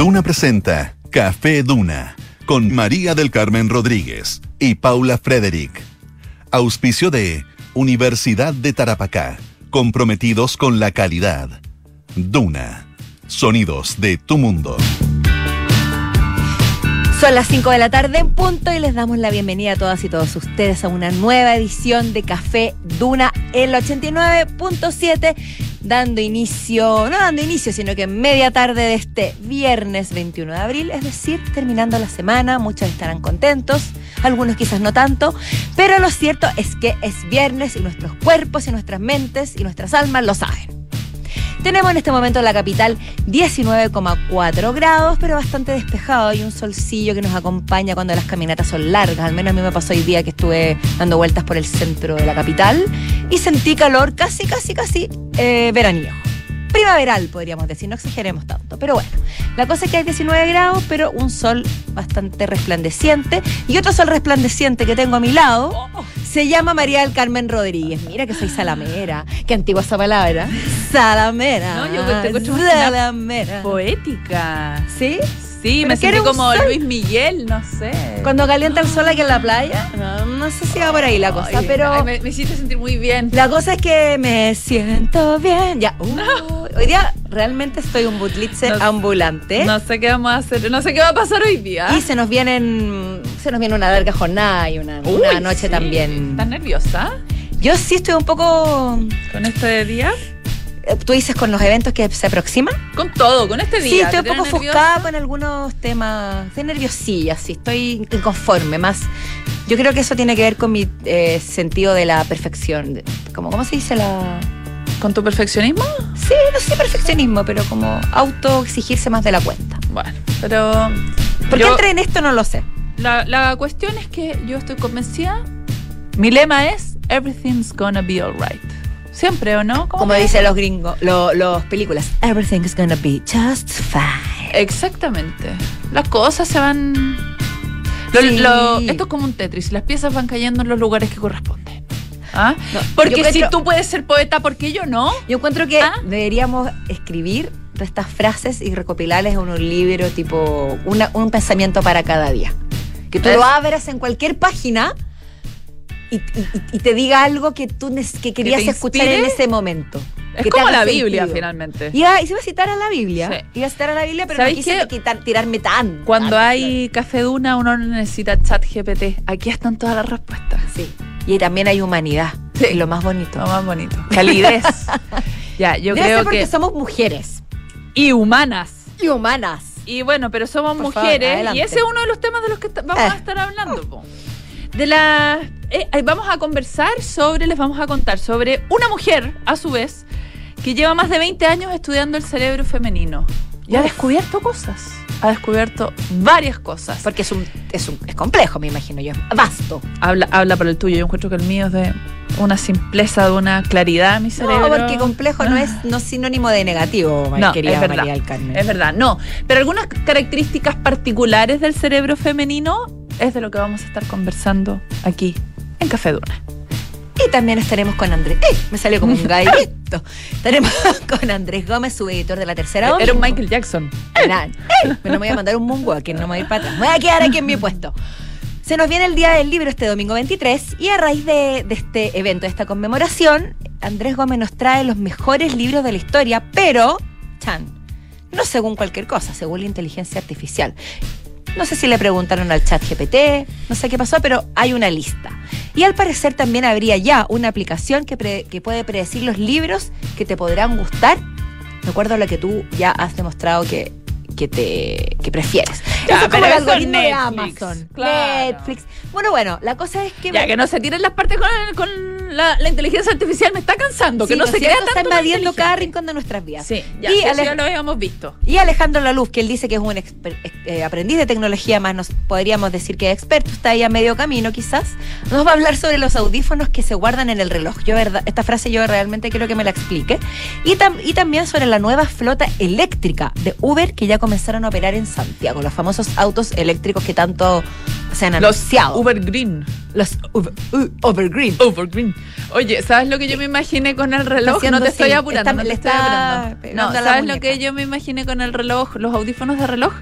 Duna presenta Café Duna con María del Carmen Rodríguez y Paula Frederick. Auspicio de Universidad de Tarapacá, comprometidos con la calidad. Duna, sonidos de tu mundo. Son las 5 de la tarde en punto y les damos la bienvenida a todas y todos ustedes a una nueva edición de Café Duna el 89.7, dando inicio, no dando inicio, sino que media tarde de este viernes 21 de abril, es decir, terminando la semana, muchos estarán contentos, algunos quizás no tanto, pero lo cierto es que es viernes y nuestros cuerpos y nuestras mentes y nuestras almas lo saben. Tenemos en este momento en la capital 19,4 grados, pero bastante despejado. Hay un solcillo que nos acompaña cuando las caminatas son largas. Al menos a mí me pasó hoy día que estuve dando vueltas por el centro de la capital y sentí calor casi, casi, casi eh, primaveral, podríamos decir, no exageremos tanto. Pero bueno, la cosa es que hay 19 grados, pero un sol bastante resplandeciente. Y otro sol resplandeciente que tengo a mi lado se llama María del Carmen Rodríguez. Mira que soy salamera. Qué antigua esa palabra. Salamera. No, yo te encuentro Salamera. poética. ¿Sí? Sí, me sentí como sol. Luis Miguel, no sé. Cuando calienta el sol aquí en la playa. No, no sé si va por ahí la cosa, Ay, pero... ay, me, me hiciste sentir muy bien. La cosa es que me siento bien. Ya. uh, hoy día realmente estoy un butlitze No- ambulante. No sé qué vamos a hacer, no sé qué va a pasar hoy día. Y se nos vienen, se nos viene una larga jornada y una, Uy, una noche sí. también. ¿Estás nerviosa Yo sí estoy un poco, con este día? Eh, tú dices con los eventos que se aproximan. Con todo, con este día. Sí, estoy un ¿Te poco ofuscada con algunos temas. Estoy nerviosilla, sí, estoy inconforme. Más, yo creo que eso tiene que ver con mi eh, sentido de la perfección. Como, ¿Cómo se dice la...? ¿Con tu perfeccionismo? Sí, no sé perfeccionismo, pero como auto exigirse más de la cuenta. Bueno, pero. ¿Por qué entré en esto? No lo sé. La, la cuestión es que yo estoy convencida. Mi lema es: Everything's gonna be alright. Siempre, ¿o no? ¿Cómo Como dicen los gringos, lo- los películas. Everything's gonna be just fine. Exactamente. Las cosas se van. Lo- Sí. lo- esto es como un Tetris. Las piezas van cayendo en los lugares que corresponden. ¿Ah? No, Porque yo si encuentro- tú puedes ser poeta, ¿por qué yo no? Yo encuentro que ¿Ah? deberíamos escribir todas estas frases y recopilarlas en un libro tipo una- un pensamiento para cada día. Que tú Es- lo abras en cualquier página y, y- y te diga algo que tú que querías escuchar en ese momento. Es que como la Biblia, sentido. finalmente. Iba, y se iba a citar a la Biblia. Sí. Iba a citar a la Biblia, pero no ¿Sabéis quise quitar- tirarme tan. Cuando tan- hay café duna, uno no necesita chat GPT. Aquí están todas las respuestas. Sí. Y también hay humanidad. Sí. Es lo más bonito. Lo más bonito. Calidez. ya, yo Debe ser creo porque que. somos mujeres. Y humanas. Y humanas. Y bueno, pero somos Por mujeres y ese es uno de los temas de los que vamos Eh. a estar hablando. po. De la eh, vamos a conversar sobre, les vamos a contar sobre una mujer, a su vez, que lleva más de 20 años estudiando el cerebro femenino y ha descubierto cosas. Ha descubierto varias cosas. Porque es un, es un es complejo, me imagino yo. Vasto. Habla, habla por el tuyo. Yo encuentro que el mío es de una simpleza, de una claridad, mi cerebro. No, porque complejo no es no es sinónimo de negativo, No, querida es verdad. María del Carmen. Es verdad, no. Pero algunas características particulares del cerebro femenino es de lo que vamos a estar conversando aquí en Café Duna. Y también estaremos con Andrés. ¡Eh! Me salió como un gallito. estaremos con Andrés Gómez, su editor de la tercera Era un. Michael Jackson. Nada. ¡Eh! Me lo voy a mandar un moonwalker, no me voy a ir para atrás. Me voy a quedar aquí en mi puesto. Se nos viene el Día del Libro este domingo 23 y a raíz de, de este evento, de esta conmemoración, Andrés Gómez nos trae los mejores libros de la historia, pero, Chan, no según cualquier cosa, según la inteligencia artificial. No sé si le preguntaron al chat GPT, no sé qué pasó, pero hay una lista. Y al parecer también habría ya una aplicación que, pre- que puede predecir los libros que te podrán gustar, de acuerdo a lo que tú ya has demostrado que, que te que prefieres. Ya, eso es como el algoritmo de Amazon. claro. Netflix. Bueno, bueno, la cosa es que... Ya, que no se tiren las partes con, con la, la inteligencia artificial, me está cansando. Sí, que no, ¿no se crea está tanto lo invadiendo cada rincón de nuestras vidas. Sí, ya, Y eso ya lo habíamos visto. Y Alejandro Laluz, que él dice que es un exper- eh, aprendiz de tecnología, más nos podríamos decir que es experto, está ahí a medio camino quizás, nos va a hablar sobre los audífonos que se guardan en el reloj. Yo verdad, esta frase yo realmente quiero que me la explique. Y, tam- y también sobre la nueva flota eléctrica de Uber que ya comenzaron a operar en Santiago, los famosos autos eléctricos que tanto se han Los anunciado. Ubergreen. los Uber- U- Overgreen. Overgreen. Oye, ¿sabes lo que yo me imaginé con el reloj? haciendo No te estoy apurando, está- no te estoy apurando. No, ¿sabes lo que yo me imaginé con el reloj, los audífonos de reloj?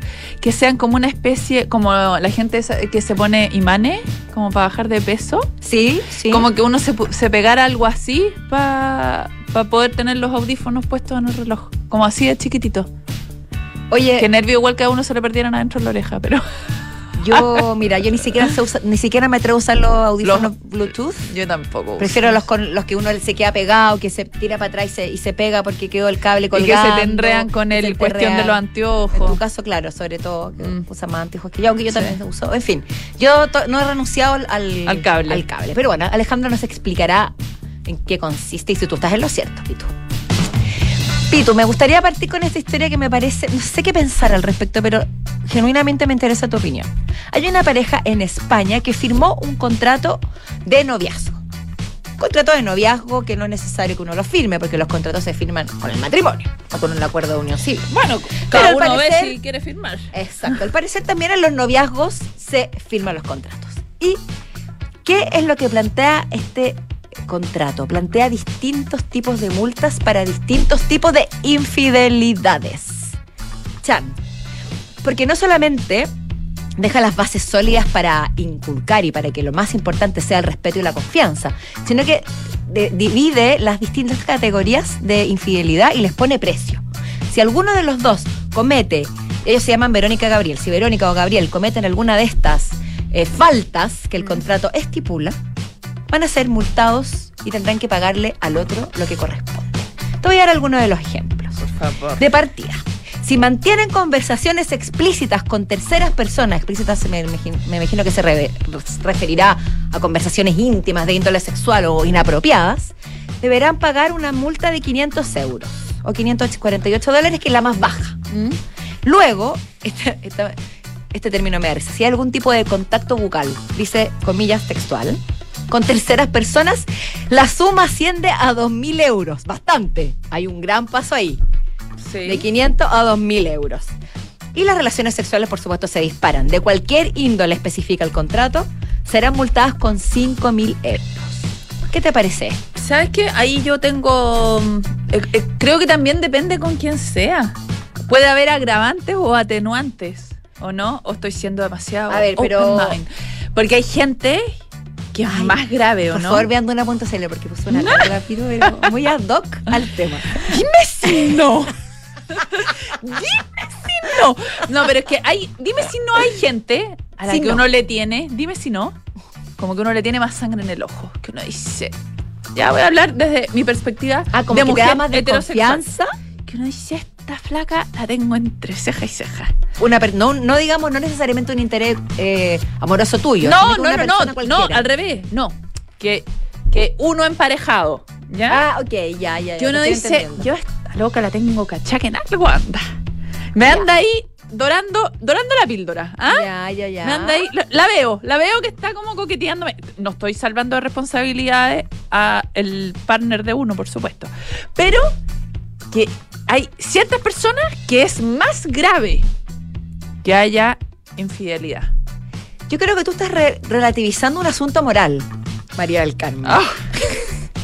Que sean como una especie, como la gente que se pone imanes, como para bajar de peso. Sí, sí. Como que uno se, se pegara algo así para poder tener los audífonos puestos en el reloj. Como así de chiquitito. Oye, Que nervio igual que a uno se le perdieran adentro de la oreja, pero yo, mira, yo ni siquiera sé usa- ni siquiera me atrevo a usar los audífonos Bluetooth. yo tampoco. uso. Prefiero los con los que uno se queda pegado, que se tira para atrás y se, y se pega porque quedó el cable Y que se te enredan con se el cuestión de los En anteojos. tu caso, claro, sobre todo, que Mm. usa más anteojos que yo, aunque yo Sí. también uso. En fin, yo to- no he renunciado al, al, cable. al cable. Pero bueno, Alejandra nos explicará en qué consiste y si tú estás en lo cierto, Pitu. Pitu, me gustaría partir con esta historia que me parece, no sé qué pensar al respecto, pero genuinamente me interesa tu opinión. Hay una pareja en España que firmó un contrato de noviazgo. Contrato de noviazgo que no es necesario que uno lo firme, porque los contratos se firman con el matrimonio o con un acuerdo de unión civil. Bueno, cada uno parecer- ve si quiere firmar. Exacto. Al parecer también en los noviazgos se firman los contratos. ¿Y qué es lo que plantea este contrato? Plantea distintos tipos de multas para distintos tipos de infidelidades. Chan. Porque no solamente deja las bases sólidas para inculcar y para que lo más importante sea el respeto y la confianza, sino que de- divide las distintas categorías de infidelidad y les pone precio. Si alguno de los dos comete, ellos se llaman Verónica Gabriel, si Verónica o Gabriel cometen alguna de estas eh, faltas que el contrato estipula, van a ser multados y tendrán que pagarle al otro lo que corresponde. Te voy a dar algunos de los ejemplos. Por favor. De partida, si mantienen conversaciones explícitas con terceras personas, explícitas me imagino, me imagino que se re- referirá a conversaciones íntimas de índole sexual o inapropiadas, deberán pagar una multa de 500 euros o 548 dólares, que es la más baja. ¿Mm? Luego, esta- esta- este término me da risa, si hay algún tipo de contacto bucal, dice comillas textual, con terceras personas, la suma asciende a 2.000 euros. Bastante. Hay un gran paso ahí. Sí. De 500 a 2.000 euros. Y las relaciones sexuales, por supuesto, se disparan. De cualquier índole especifica el contrato, serán multadas con 5.000 euros. ¿Qué te parece? ¿Sabes qué? Ahí yo tengo. mm, eh, eh, creo que también depende con quién sea. Puede haber agravantes o atenuantes, ¿o no? ¿O estoy siendo demasiado A ver, pero-? Porque hay gente que es Ay, más grave, ¿o Por no? favor, vean una.cl porque puso una cara rápido, pero muy ad hoc al tema. Dime si no. Dime si no. No, pero es que hay. Dime si no hay gente a la Si que no. uno le tiene. Dime si no. Como que uno le tiene más sangre en el ojo. Que uno dice. Ya voy a hablar desde mi perspectiva Ah, como de que mujer más de heterosexual. confianza. Que uno dice, esta flaca la tengo entre ceja y ceja. Una per- no, no digamos, no necesariamente un interés eh, amoroso tuyo. No, no, no, no, al revés. No. Que, que uno emparejado. ¿Ya? Ah, ok, ya, ya. ya, que uno dice, entendiendo. yo esta loca la tengo cachá que en algo anda. Me Ya. anda ahí dorando, dorando la píldora. ¿ah? Ya, ya, ya. Me anda ahí, la, la veo, la veo que está como coqueteándome. No estoy salvando de responsabilidades a el partner de uno, por supuesto. Pero que hay ciertas personas que es más grave que haya infidelidad. Yo creo que tú estás re- relativizando un asunto moral, María del Carmen. Ah.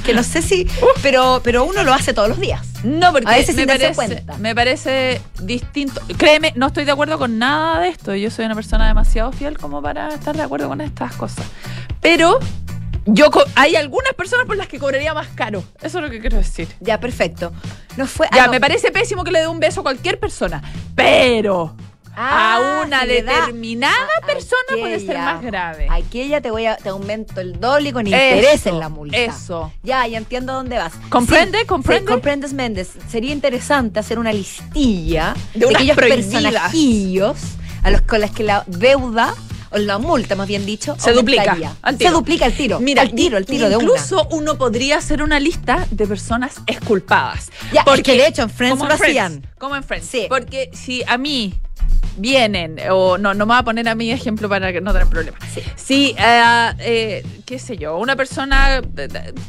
Que no sé si. Pero, pero uno lo hace todos los días. No, porque A veces me, parece, cuenta. me parece distinto. Créeme, no estoy de acuerdo con nada de esto. Yo soy una persona demasiado fiel como para estar de acuerdo con estas cosas. Pero yo hay algunas personas por las que cobraría más caro. Eso es lo que quiero decir. Ya, perfecto. No fue. ah, Ya, no. me parece pésimo que le dé un beso a cualquier persona. Pero Ah, a una si le da determinada persona puede ser más grave. Aquella te voy a, te aumento el doble con interés Eso, en la multa. Eso. Ya, ya entiendo dónde vas. ¿Comprende? Sí, ¿Comprende? sí, comprendes, Méndez. Sería interesante hacer una listilla De de, aquellos prohibidas. personajillos a los con los que la deuda la multa, más bien dicho, Se duplica, al tiro. Se duplica el tiro. Mira, al tiro, el tiro de una. incluso uno podría hacer una lista de personas exculpadas. Ya, es que de hecho en Friends lo hacían. Como en Friends. Sí. Porque si a mí vienen, o no, no me voy a poner a mi ejemplo para que no tener problemas. Sí. Si, eh, eh, qué sé yo, una persona, eh,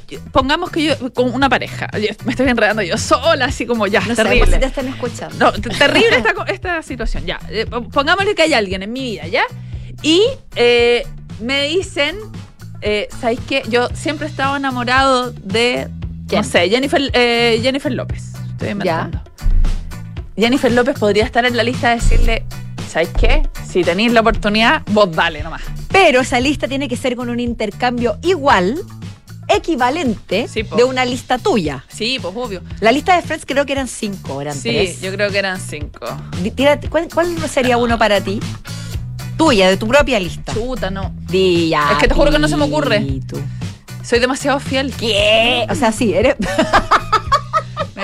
eh, pongamos que yo, con una pareja, yo me estoy enredando yo sola, así como ya, No terrible. si te están escuchando. No, terrible esta, esta situación, ya. Eh, pongámosle que hay alguien en mi vida, ¿ya? Y eh, me dicen, eh, ¿sabéis qué? Yo siempre he estado enamorado de, ¿Quién? no sé, Jennifer, eh, Jennifer López. Estoy inventando. Jennifer López podría estar en la lista de decirle, ¿sabéis qué? Si tenéis la oportunidad, vos dale nomás. Pero esa lista tiene que ser con un intercambio igual, equivalente, Sí, de una lista tuya. Sí, pues obvio. La lista de Friends creo que eran cinco, eran Sí, tres. yo creo que eran cinco. Di- tírate, ¿cuál, cuál sería uno para ti? Tuya, de tu propia lista. Chuta, no. Di ya, Es que te juro que no se me ocurre. Soy demasiado fiel. ¿Qué? O sea, sí, eres.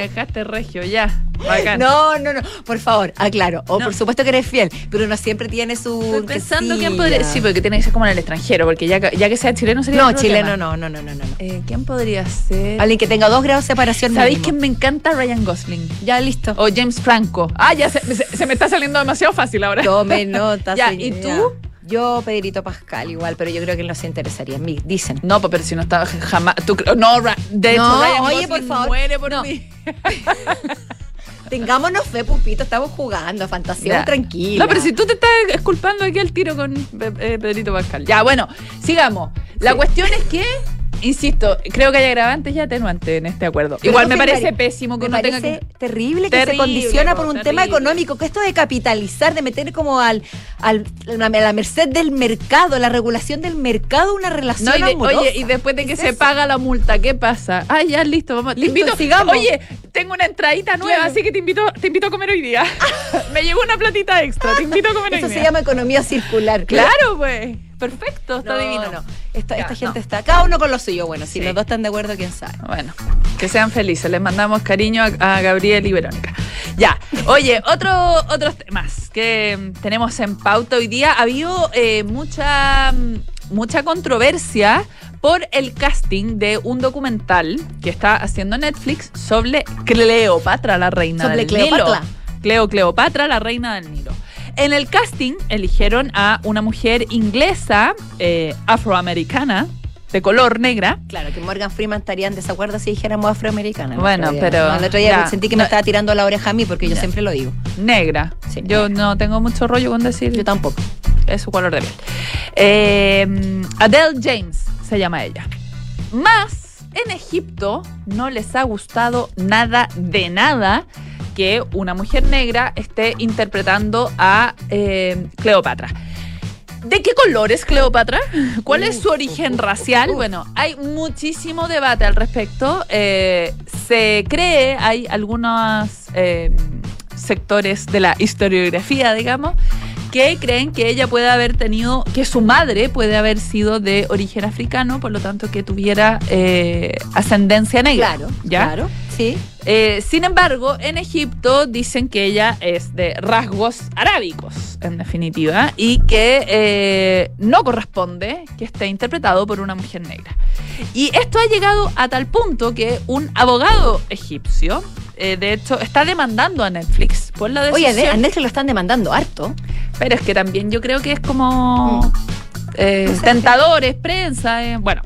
Me dejaste regio, ya. Bacán. No, no, no. Por favor, aclaro. O No. por supuesto que eres fiel, pero no siempre tiene su. Estoy pensando quién podría. Sí, porque tiene que ser como en el extranjero, porque ya, que- ya que sea chileno sería No, chileno no, no, no, no, no. Eh, ¿Quién podría ser? Alguien que tenga dos grados de separación. ¿Sabéis quién me encanta? Ryan Gosling. Ya listo. O James Franco. Ah, ya se, se- se me está saliendo demasiado fácil ahora. Tome nota. Ya, señora. ¿y tú? Yo, Pedrito Pascal, igual, pero yo creo que él no se interesaría en mí. Dicen. No, pues, pero si no está jamás. tú no, de hecho, No, Ryan oye, por favor. muere por No. mí. Tengámonos fe, Pupito, estamos jugando, fantasía Ya. tranquila. No, pero si tú te estás esculpando aquí al tiro con eh, eh, Pedrito Pascal. Ya, bueno, sigamos. La Sí. cuestión es que, insisto, creo que hay agravantes y atenúantes en este acuerdo. Pero Igual me parece pare- pésimo que me uno tenga parece que. terrible que se condiciona por po, un terrible. tema económico, que esto de capitalizar, de meter como al, al a la merced del mercado, la regulación del mercado, una relación No, y de- amorosa. oye, y después de ¿Qué que es se eso? paga la multa, ¿qué pasa? Ah, ya, listo, vamos. Listo, te invito, sigamos. Oye, tengo una entradita nueva, Claro. así que te invito, te invito a comer hoy día. Me llegó una platita extra, te invito a comer Eso hoy se día. llama economía circular. Claro, pues. Perfecto, está No, divino. no. Esta, Ya, esta gente no. está, cada uno con lo suyo. Bueno, si los dos están de acuerdo, quién sabe. Bueno, que sean felices. Les mandamos cariño a, a Gabriel y Verónica. Ya, oye, otro, otros temas que tenemos en pauta hoy día. Ha habido eh, mucha, mucha controversia por el casting de un documental que está haciendo Netflix sobre Cleopatra, la reina Sobre del Cleopatra. Nilo. Cleo Cleopatra, la reina del Nilo. En el casting eligieron a una mujer inglesa, eh, afroamericana, de color negra, Claro, que Morgan Freeman estaría en desacuerdo si dijéramos afroamericana. Bueno, pero No, el otro día ya. sentí que me No. estaba tirando la oreja a mí, porque yo Ya. siempre lo digo. negra. Sí, Yo negra. no tengo mucho rollo con decir Yo tampoco. es su color de piel. Eh, Adele James se llama ella. Más, en Egipto no les ha gustado nada de nada que una mujer negra esté interpretando a eh, Cleopatra. ¿De qué color es Cleopatra? ¿Cuál es su Uf, origen racial? Bueno, hay muchísimo debate al respecto. Eh, se cree, hay algunos eh, sectores de la historiografía, digamos, que creen que ella puede haber tenido, que su madre puede haber sido de origen africano, por lo tanto que tuviera eh, ascendencia negra. Claro, ¿ya? claro. Sí. Eh, sin embargo, en Egipto dicen que ella es de rasgos arábicos, en definitiva, y que eh, no corresponde que esté interpretado por una mujer negra. Y esto ha llegado a tal punto que un abogado egipcio, eh, de hecho, está demandando a Netflix por la Oye, a Netflix lo están demandando harto. Pero es que también yo creo que es como Mm. eh, tentadores, prensa, eh, bueno.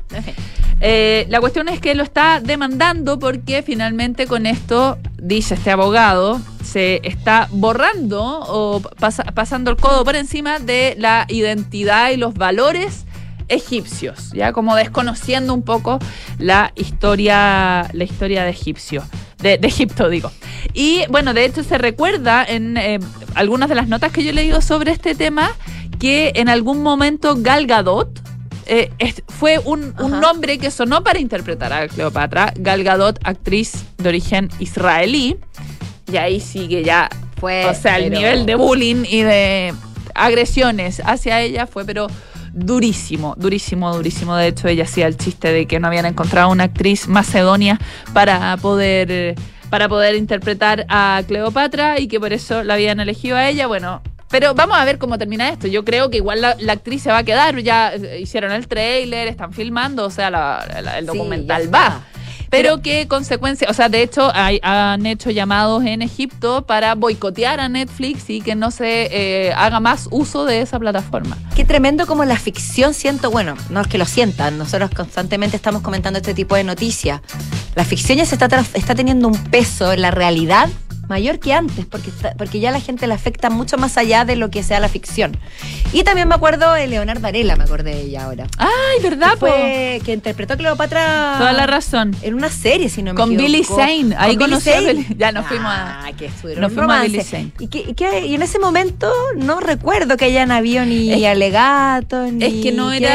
Eh, la cuestión es que lo está demandando porque finalmente con esto, dice este abogado, se está borrando o pasa- pasando el codo por encima de la identidad y los valores egipcios, ya como desconociendo un poco la historia, la historia de egipcio, de, de Egipto digo. Y bueno, de hecho se recuerda en eh, algunas de las notas que yo he leído sobre este tema que en algún momento Gal Gadot eh, es- fue un, un nombre que sonó para interpretar a Cleopatra. Gal Gadot, actriz de origen israelí. Y ahí sigue ya Fue, o sea, el nivel de bullying y de agresiones hacia ella fue, pero durísimo, durísimo, durísimo. De hecho, ella hacía el chiste de que no habían encontrado una actriz macedonia para poder, para poder interpretar a Cleopatra y que por eso la habían elegido a ella. Bueno. Pero vamos a ver cómo termina esto. Yo creo que igual la, la actriz se va a quedar. Ya eh, hicieron el trailer, están filmando, o sea, la- la- el documental va. Está. Pero qué consecuencias, o sea, de hecho hay- han hecho llamados en Egipto para boicotear a Netflix y que no se eh, haga más uso de esa plataforma. Qué tremendo como la ficción siento, bueno, no es que lo sientan, nosotros constantemente estamos comentando este tipo de noticias. La ficción ya se está teniendo un peso en la realidad mayor que antes, porque, porque ya la gente le afecta mucho más allá de lo que sea la ficción. Y también me acuerdo de Leonard Varela, me acordé de ella ahora. Ay, ¿verdad? que, fue, que interpretó a Cleopatra Toda la razón. en una serie, si no me Con equivoco. Billy Zane. Ahí Con Billy conocí ya nos fuimos a- Ah, que estuvieron nos fuimos a romance. Billy Zane. Y, que, y que- y en ese momento no recuerdo que hayan habido ni Es- alegatos, ni Es que no era.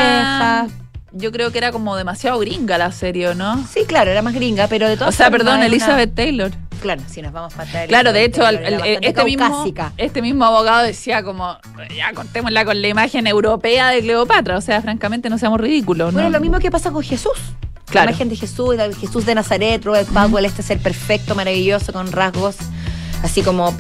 quejas. Yo creo que era como demasiado gringa la serie, ¿o ¿no? Sí, claro, era más gringa, pero de O todas sea, formas perdón, una- Elizabeth Taylor. Claro, si nos vamos atrás. Claro, de hecho, el- era este, mismo, este mismo abogado decía como, ya contémosla con la imagen europea de Cleopatra. O sea, francamente, no seamos ridículos, Bueno, ¿no? lo mismo que pasa con Jesús. Claro. La imagen de Jesús, el Jesús de Nazaret, Robert Powell, este ser perfecto, maravilloso, con rasgos así como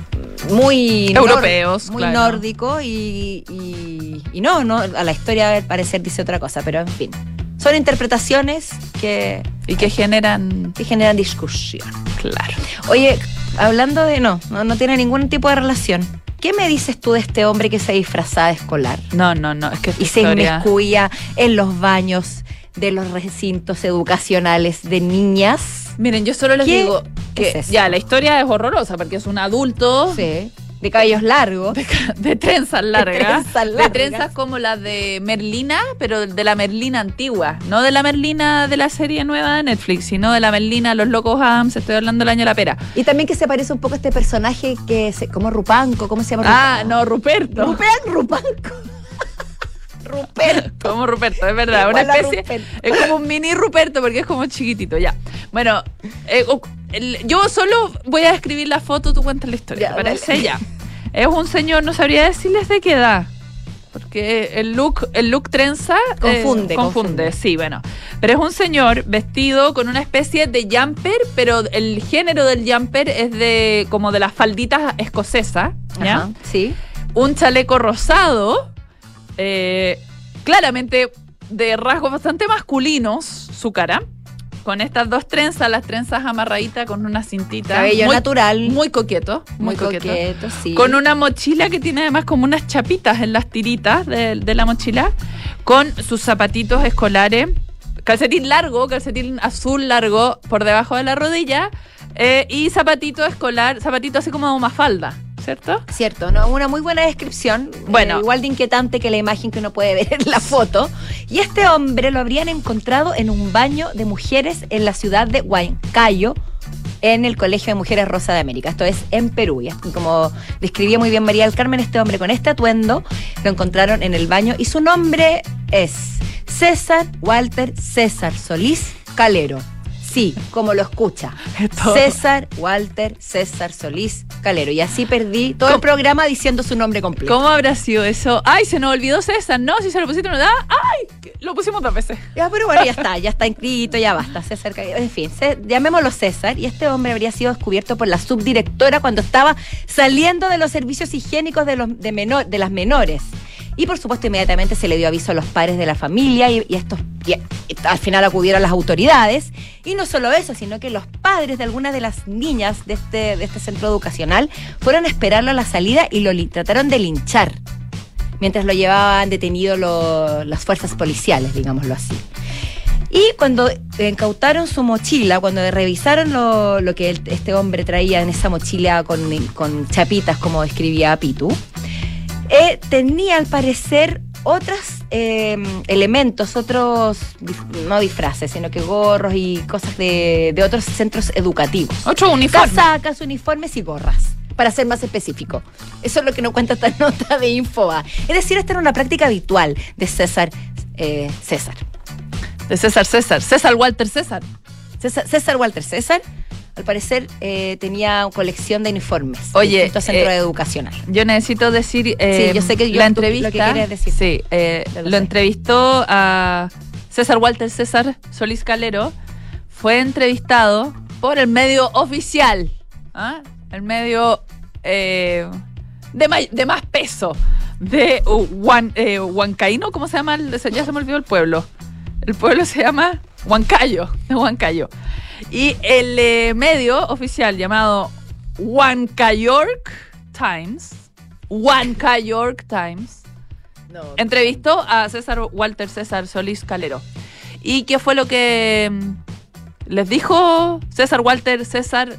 muy Europeos, muy claro. nórdico y, y- y no, no, a la historia al parecer dice otra cosa, pero en fin. Son interpretaciones que, Y que generan. que generan discusión. Claro. Oye, hablando de no, no, no tiene ningún tipo de relación. ¿Qué me dices tú de este hombre que se disfrazaba de escolar? No, no, no. Es que y se inmiscuía en los baños de los recintos educacionales de niñas. Miren, yo solo les ¿Qué digo que es ya la historia es horrorosa porque es un adulto Sí. De cabellos largos. de, de trenzas largas, trenzas de largas. trenzas como las de Merlina, pero de la Merlina antigua, no de la Merlina de la serie nueva de Netflix, sino de la Merlina Los Locos Adams, estoy hablando del año de la pera. Y también que se parece un poco a este personaje que se, como Rupanco, ¿cómo se llama? Ah, no, Ruperto. Ruperto. Rupanco. Ruperto. Como Ruperto, es verdad, una Igual a especie. Es como un mini Ruperto porque es como chiquitito, ya. Bueno, eh, yo solo voy a describir la foto, tú cuentas la historia, Ya, ¿te parece? dale. Ya. Es un señor, no sabría decirles de qué edad. Porque el look, el look trenza eh, Confunde, confunde, confunde. sí, bueno. Pero es un señor vestido con una especie de jumper, pero el género del jumper es de como de las falditas escocesas, ¿ya? Ajá, Sí. un chaleco rosado, eh, claramente de rasgos bastante masculinos, su cara, con estas dos trenzas, las trenzas amarraditas con una cintita. Cabello muy, natural. Muy coqueto, muy, muy coqueto. coqueto, sí. Con una mochila que tiene además como unas chapitas en las tiritas de, de la mochila, con sus zapatitos escolares, calcetín largo, calcetín azul largo por debajo de la rodilla, eh, y zapatito escolar, zapatito así como mafalda, ¿cierto? Cierto, ¿no? una muy buena descripción. Bueno. eh, igual de inquietante que la imagen que uno puede ver en la foto. Y este hombre lo habrían encontrado en un baño de mujeres en la ciudad de Huancayo, en el Colegio de Mujeres Rosa de América. Esto es en Perú. Y como describía muy bien María del Carmen, este hombre con este atuendo lo encontraron en el baño y su nombre es César Walter César Solís Calero. Sí, como lo escucha. César Walter César Solís Calero. Y así perdí todo el programa diciendo su nombre completo. ¿Cómo habrá sido eso? Ay, se nos olvidó César, ¿no? Si se lo pusiste una edad, ay, lo pusimos dos veces. Ya, pero bueno, ya está, ya está inscrito, ya basta. César Calero. En fin, llamémoslo César. Y este hombre habría sido descubierto por la subdirectora cuando estaba saliendo de los servicios higiénicos de, los, de, menor, de las menores. Y por supuesto, inmediatamente se le dio aviso a los padres de la familia y, estos al final acudieron las autoridades. Y no solo eso, sino que los padres de algunas de las niñas de este, de este centro educacional fueron a esperarlo a la salida y lo trataron de linchar mientras lo llevaban detenido lo- las fuerzas policiales, digámoslo así. Y cuando incautaron su mochila, cuando revisaron lo, lo que este hombre traía en esa mochila con, con chapitas, como describía Pitu, eh, tenía al parecer otros eh, elementos, otros, no disfraces, sino que gorros y cosas de, de otros centros educativos. Otro uniforme. Casacas, uniformes y gorras, para ser más específico. Eso es lo que nos cuenta esta nota de Infoba. Es decir, esta era una práctica habitual de César eh, César. De César César. César Walter César. César. César Walter César, al parecer, eh, tenía colección de uniformes. Oye, centros eh, educacionales. Yo necesito decir. eh, Sí, yo sé que yo- la tú- lo que entrevista. quieres decir. Sí, eh, lo, entrevistó a César Walter César Solís Calero. Fue entrevistado por el medio oficial. ¿ah? El medio eh, de, de más peso. De uh, Huan- eh, Huancaíno, ¿cómo se llama? ya se me olvidó el pueblo. El pueblo se llama Huancayo, de Huancayo. Y el eh, medio oficial llamado Huancayork Times, Huancayork Times, entrevistó a César Walter César Solís Calero. ¿Y qué fue lo que mm, les dijo César Walter César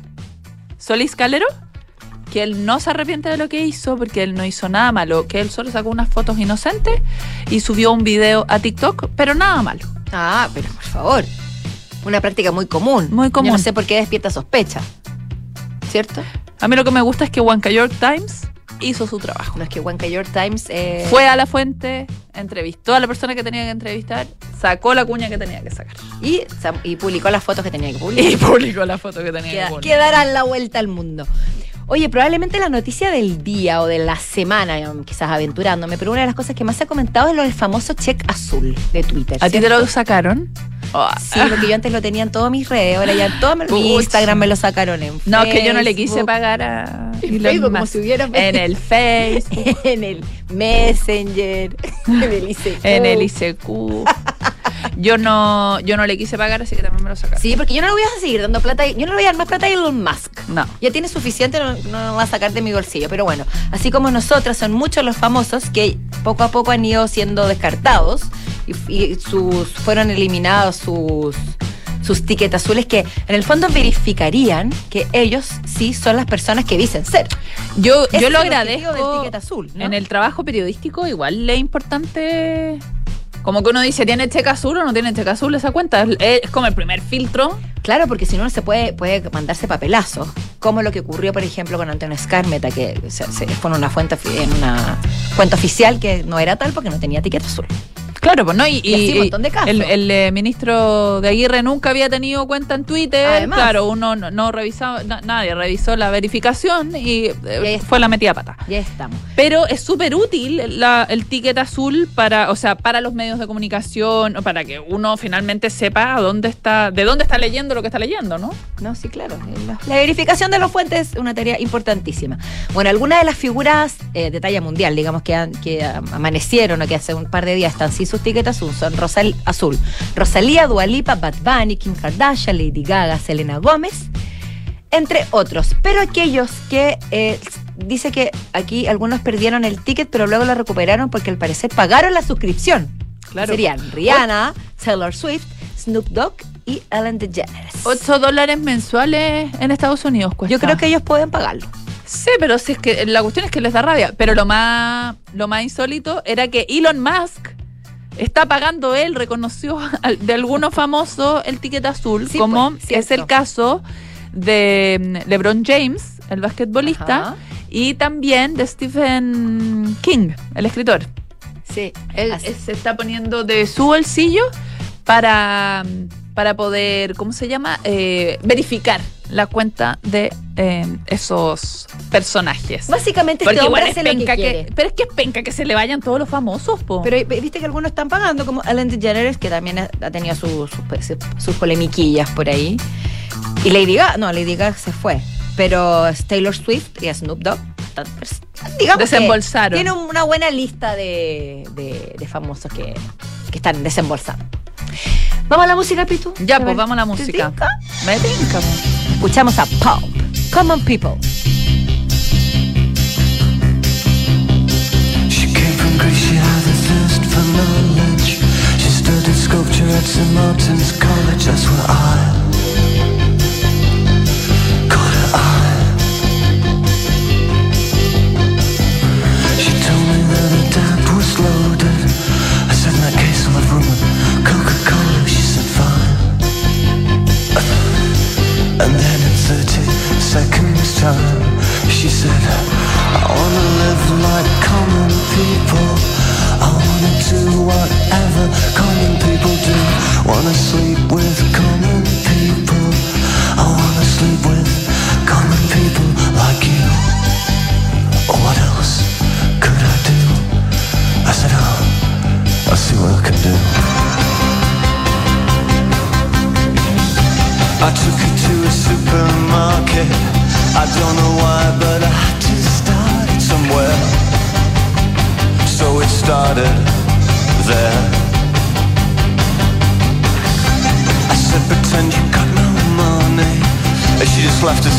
Solís Calero? que él no se arrepiente de lo que hizo porque él no hizo nada malo, que él solo sacó unas fotos inocentes y subió un video a TikTok, pero nada malo. Ah, pero por favor. Una práctica muy común. Muy común. Yo no sé por qué despierta sospecha. ¿Cierto? A mí lo que me gusta es que Wanka York Times hizo su trabajo. No es que Huanca York Times. eh, Fue a la fuente, entrevistó a la persona que tenía que entrevistar, sacó la cuña que tenía que sacar. y, publicó las fotos que tenía que publicar. Y publicó la foto que tenía Queda- que poner. que darán la vuelta al mundo. Oye, probablemente la noticia del día o de la semana, quizás aventurándome, pero una de las cosas que más se ha comentado es lo del famoso check azul de Twitter. ¿A ti te lo sacaron? Oh, Sí, porque yo antes lo tenía en todas mis redes, ahora ya todo mi Pucha. Instagram me lo sacaron en No, es que yo no le quise Facebook, pagar a En Facebook, como si hubiera En el Facebook, en el Messenger, en el ICQ. en el ICQ. Yo no, yo no le quise pagar, así que también me lo sacaron. Sí, porque yo no le voy a seguir dando plata, yo no le voy a dar más plata a Elon Musk. No. Ya tiene suficiente, no, no lo va a sacar de mi bolsillo. Pero bueno, así como nosotras, son muchos los famosos que poco a poco han ido siendo descartados y, sus, fueron eliminados sus, sus tickets azules que en el fondo verificarían que ellos sí son las personas que dicen ser. Yo, Ese yo lo agradezco. del azul, ¿no? En el trabajo periodístico, igual es importante. Como que uno dice, ¿tiene cheque azul o no tiene cheque azul esa cuenta? Es, es como el primer filtro. Claro, porque si no, se puede, puede mandarse papelazo. Como lo que ocurrió, por ejemplo, con Antonio Escarmeta, que se, se fue en una, fuente, en una cuenta oficial que no era tal porque no tenía ticket azul. Claro, pues no, y, Y así un montón de casos. el, el, eh, ministro de Aguirre nunca había tenido cuenta en Twitter. Además. Claro, uno no, no revisaba, na- nadie revisó la verificación y, eh, fue la metida pata. Ya estamos. Pero es súper útil la- el ticket azul para, o sea, para los medios de comunicación, para que uno finalmente sepa a dónde está, de dónde está leyendo lo que está leyendo, ¿no? No, sí, claro. La, la verificación de los fuentes es una tarea importantísima. Bueno, algunas de las figuras eh, de talla mundial, digamos, que, han- que am- amanecieron o que hace un par de días están sin sus tickets azul, son Rosal, azul. Rosalía, Dualipa, Bad Bunny, Kim Kardashian, Lady Gaga, Selena Gómez, entre otros. Pero aquellos que eh, dice que aquí algunos perdieron el ticket, pero luego lo recuperaron porque al parecer pagaron la suscripción. Claro. Serían Rihanna, Taylor Swift, Snoop Dogg y Ellen DeGeneres. 8 dólares mensuales en Estados Unidos cuesta. Yo creo que ellos pueden pagarlo. Sí, pero si es que la cuestión es que les da rabia. Pero lo más, lo más insólito era que Elon Musk está pagando él, reconoció de algunos famosos el ticket azul, Sí, como pues, es el caso de mm, LeBron James, el basquetbolista, Ajá. y también de Stephen King, el escritor. Sí, Él así. se está poniendo de su bolsillo para, para poder, ¿cómo se llama? Eh, verificar la cuenta de eh, esos personajes. Básicamente Porque este hombre es hace lo que penca que, pero es que es penca que se le vayan todos los famosos, po. Pero eh, viste que algunos están pagando, como Ellen DeGeneres, que también ha tenido sus, sus, sus polemiquillas por ahí. Y Lady Gaga, no, Lady Gaga se fue. Pero Taylor Swift y Snoop Dogg, están- pues, digamos que Desembolsaron. Tiene una buena lista de, de- de famosos que, que están desembolsando. ¿Vamos a la música, Pitu? ya, ¿Te pues vamos a la música. tinca? Me tinca. Escuchamos a Pulp, Common People. She came from Greece, she had a thirst for knowledge. She studied sculpture at St. Martin's College, that's where I And then in 30 seconds time She said I wanna live like common people. I wanna do whatever common people do. Wanna sleep with common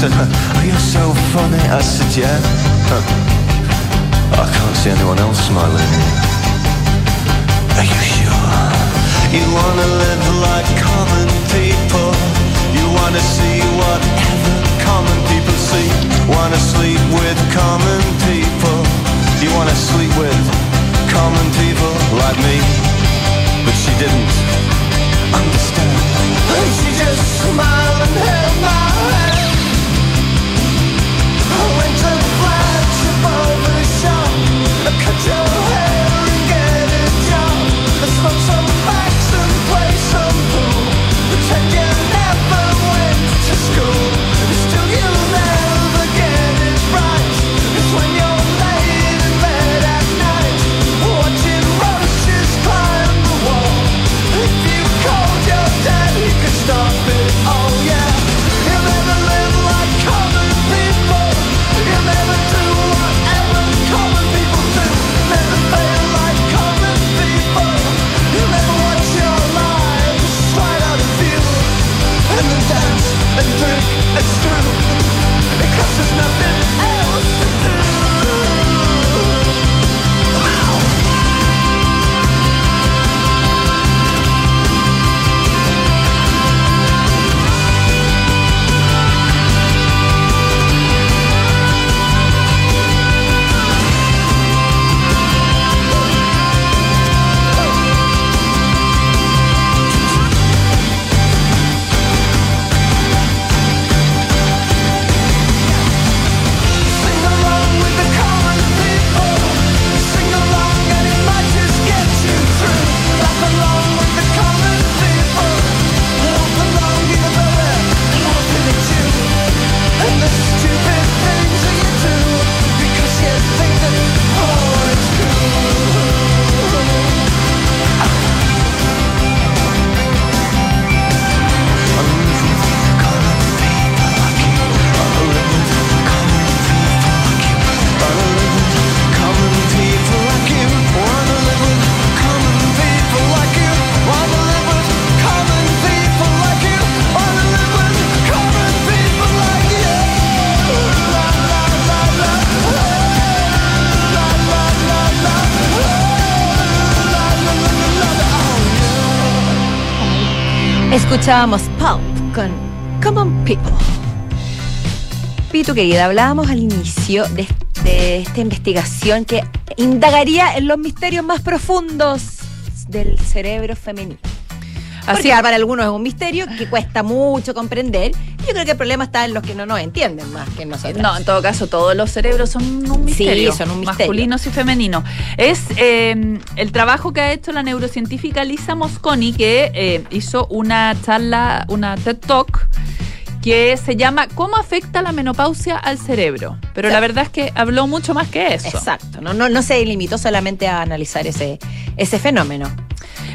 said Oh you're so funny I said yeah huh. I can't see anyone else smiling Are you sure? You wanna live like common people You wanna see whatever common people see wanna sleep with common people. You wanna sleep with common people like me. But she didn't understand. And she just smiled and held my hand. Pretend you Escuchábamos Pulp con Common People. Pitu querida, hablábamos al inicio de, de esta investigación que indagaría en los misterios más profundos del cerebro femenino. Así Porque para algunos es un misterio que cuesta mucho comprender. Yo creo que el problema está en los que no nos entienden más que nosotros. No, en todo caso, todos los cerebros son un misterio. son un misterio. Masculinos y femeninos. Es eh, el trabajo que ha hecho la neurocientífica Lisa Mosconi, que eh, hizo una charla, una TED Talk, que se llama ¿Cómo afecta la menopausia al cerebro? Pero la verdad es que habló mucho más que eso. Exacto, no, no, no se limitó solamente a analizar ese, ese fenómeno.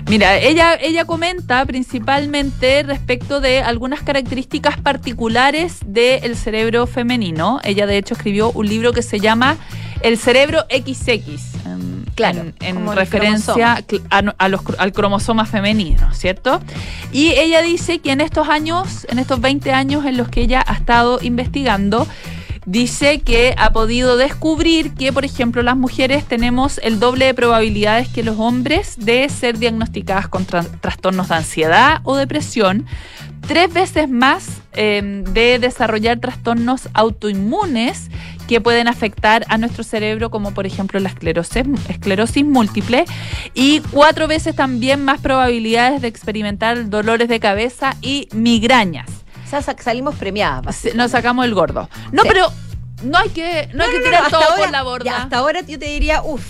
Mira, ella, ella comenta principalmente respecto de algunas características particulares del cerebro femenino. Ella de hecho escribió un libro que se llama El cerebro XX. em, Claro, en, en referencia a, a los, al cromosoma femenino, ¿cierto? Y ella dice que en estos años, en estos 20 años en los que ella ha estado investigando, dice que ha podido descubrir que, por ejemplo, las mujeres tenemos el doble de probabilidades que los hombres de ser diagnosticadas con tra- trastornos de ansiedad o depresión, tres veces más eh, de desarrollar trastornos autoinmunes que pueden afectar a nuestro cerebro, como por ejemplo la esclerosis múltiple, y cuatro veces también más probabilidades de experimentar dolores de cabeza y migrañas. Sa- salimos premiadas. Nos sacamos el gordo. No, Sí. pero no hay que, no, hay que tirar todo ahora- por la borda. ya, hasta ahora yo te diría, uff,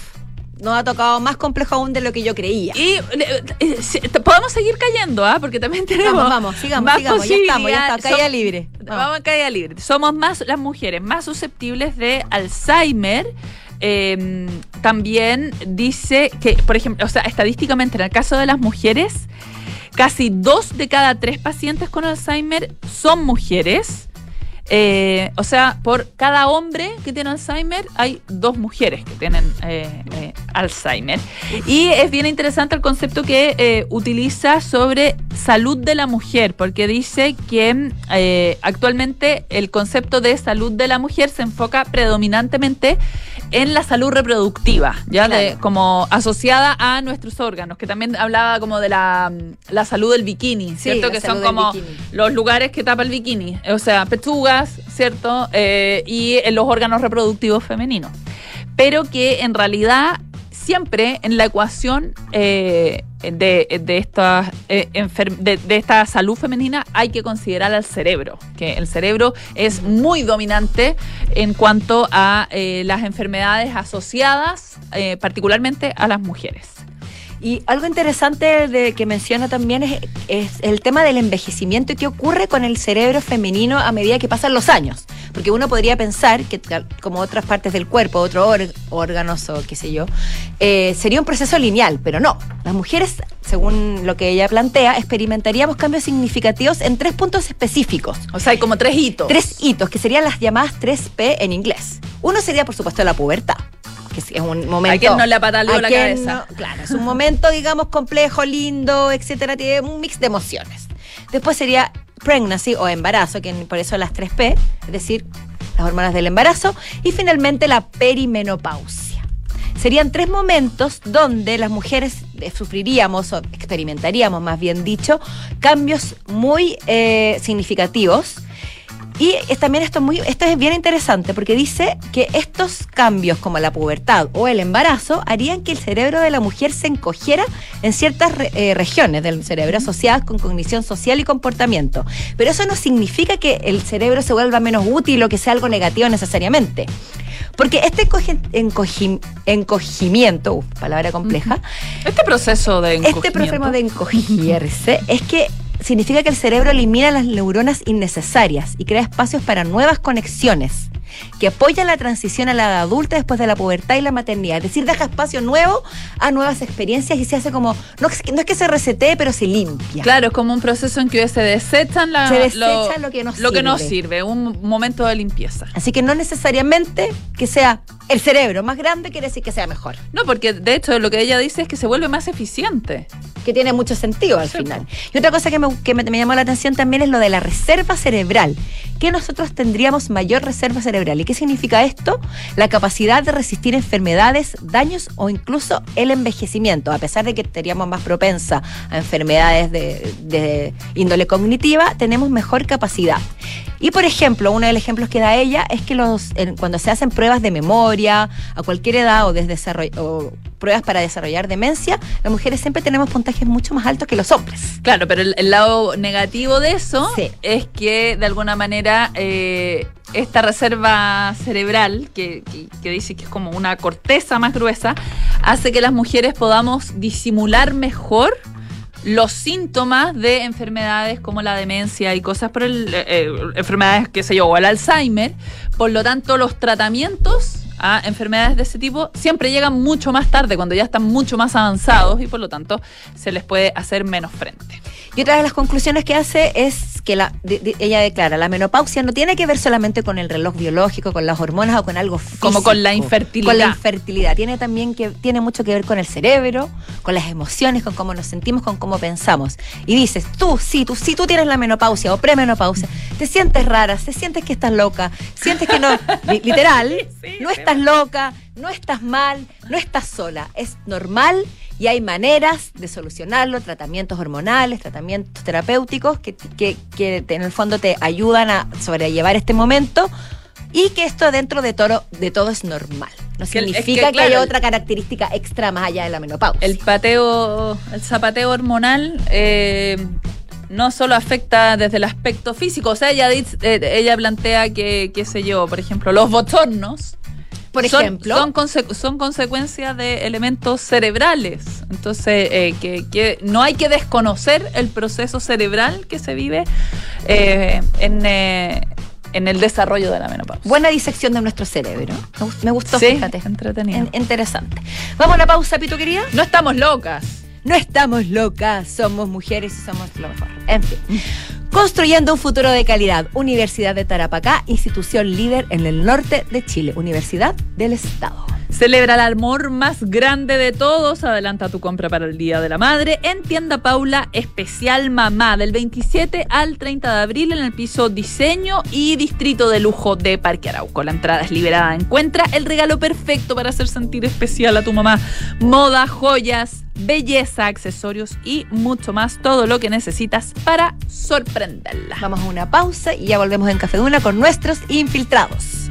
nos ha tocado más complejo aún de lo que yo creía. Y eh, eh, podemos seguir cayendo, ¿ah? Porque también tenemos. Vamos, vamos, sigamos, más sigamos, ya estamos, ya está, caída libre. Vamos. a caída libre. Somos más las mujeres más susceptibles de Alzheimer. Eh, también dice que, por ejemplo, o sea, estadísticamente en el caso de las mujeres, casi dos de cada tres pacientes con Alzheimer son mujeres. Eh, o sea, por cada hombre que tiene Alzheimer hay dos mujeres que tienen eh, eh, Alzheimer. Y es bien interesante el concepto que utiliza sobre salud de la mujer, porque dice que actualmente el concepto de salud de la mujer se enfoca predominantemente en la salud reproductiva, ya de, como asociada a nuestros órganos, que también hablaba como de la, la salud del bikini, ¿cierto? que son como los lugares que tapa el bikini, o sea, pechuga, ¿cierto? Eh, y en los órganos reproductivos femeninos. Pero que en realidad siempre en la ecuación eh, de, de, esta, eh, de, esta salud femenina hay que considerar al cerebro, que el cerebro es muy dominante en cuanto a las enfermedades asociadas particularmente a las mujeres. Y algo interesante de, que menciona también es, es el tema del envejecimiento y qué ocurre con el cerebro femenino a medida que pasan los años. Porque uno podría pensar que, como otras partes del cuerpo, otros órganos o qué sé yo, eh, sería un proceso lineal, pero no. Las mujeres, según lo que ella plantea, experimentaríamos cambios significativos en tres puntos específicos. O sea, hay como tres hitos. Tres hitos, que serían las llamadas 3P en inglés. Uno sería, por supuesto, la pubertad, es es un momento... ¿A quién no le apataleó ¿A la cabeza? no? Claro, es un momento, digamos, complejo, lindo, etcétera, tiene un mix de emociones. Después sería pregnancy o embarazo, que por eso las 3P, es decir, las hormonas del embarazo. Y finalmente la perimenopausia. Serían tres momentos donde las mujeres eh, sufriríamos o experimentaríamos, más bien dicho, cambios muy eh, significativos. Y es, también esto, es muy, esto es bien interesante porque dice que estos cambios como la pubertad o el embarazo harían que el cerebro de la mujer se encogiera en ciertas re- eh, regiones del cerebro asociadas con cognición social y comportamiento. Pero eso no significa que el cerebro se vuelva menos útil o que sea algo negativo necesariamente. Porque este encogi- encogi- encogimiento, palabra compleja, Este proceso de este encogimiento. problema de encogirse es que significa que el cerebro elimina las neuronas innecesarias y crea espacios para nuevas conexiones que apoyan la transición a la edad adulta después de la pubertad y la maternidad. Es decir, deja espacio nuevo a nuevas experiencias y se hace como, no, es que- no es que se resetee, pero se limpia. Claro, es como un proceso en que se desechan, la- Se desecha lo que no lo que no sirve. sirve, un momento de limpieza. Así que no necesariamente que sea el cerebro más grande quiere decir que sea mejor, No, porque de hecho lo que ella dice es que se vuelve más eficiente. que tiene mucho sentido al Sí, final. Y otra cosa que, me, que me- me llamó la atención también es lo de la reserva cerebral, que nosotros tendríamos mayor reserva cerebral. ¿Y qué significa esto? La capacidad de resistir enfermedades, daños o incluso el envejecimiento. A pesar de que estaríamos más propensa a enfermedades de, de índole cognitiva, tenemos mejor capacidad. Y por ejemplo, uno de los ejemplos que da ella es que los, cuando se hacen pruebas de memoria a cualquier edad o, desde desarroll- o pruebas para desarrollar demencia, las mujeres siempre tenemos puntajes mucho más altos que los hombres. Claro, pero el, el lado negativo de eso Sí. es que de alguna manera eh, esta reserva cerebral, que, que- que dice que es como una corteza más gruesa, hace que las mujeres podamos disimular mejor los síntomas de enfermedades como la demencia y cosas por el eh, eh, enfermedades que sé yo o el Alzheimer. Por lo tanto los tratamientos a enfermedades de ese tipo siempre llegan mucho más tarde cuando ya están mucho más avanzados y por lo tanto se les puede hacer menos frente Y otra de las conclusiones que hace es que la, de- de- ella declara, la menopausia no tiene que ver solamente con el reloj biológico, con las hormonas o con algo físico. Como con la infertilidad. Con la infertilidad. Tiene también que, tiene mucho que ver con el cerebro, con las emociones, con cómo nos sentimos, con cómo pensamos. Y dices, tú, sí, tú, sí, tú tienes la menopausia o premenopausia, te sientes rara, te sientes que estás loca, sientes que no, li- literal, no estás loca, no estás mal, no estás sola, es normal y hay maneras de solucionarlo, tratamientos hormonales, tratamientos terapéuticos que, que, que en el fondo te ayudan a sobrellevar este momento y que esto dentro de todo, de todo es normal. No Que el- es significa que, que, haya otra característica extra más allá de la menopausia. el pateo el zapateo hormonal eh, no solo afecta desde el aspecto físico o sea ella eh, ella plantea que qué sé yo por ejemplo los bochornos Por ejemplo, Son, conse- son consecuencias de elementos cerebrales. Entonces, eh, que, que no hay que desconocer el proceso cerebral que se vive eh, en, eh, en el desarrollo de la menopausia. buena disección de nuestro cerebro. Me, gust- me gustó, Sí, fíjate. entretenido. En- interesante. Vamos a la pausa, Pito querida. No estamos locas. No estamos locas, somos mujeres y somos lo mejor. En fin. Construyendo un futuro de calidad. Universidad de Tarapacá, institución líder en el norte de Chile. Universidad del Estado. Celebra el amor más grande de todos. Adelanta tu compra para el Día de la Madre en Tienda Paula Especial Mamá del 27 al 30 de abril en el piso Diseño y Distrito de Lujo de Parque Arauco. La entrada es liberada. Encuentra el regalo perfecto para hacer sentir especial a tu mamá. Moda, joyas, belleza, accesorios y mucho más. Todo lo que necesitas para sorprenderla. Vamos a una pausa y ya volvemos en Café Duna con nuestros infiltrados.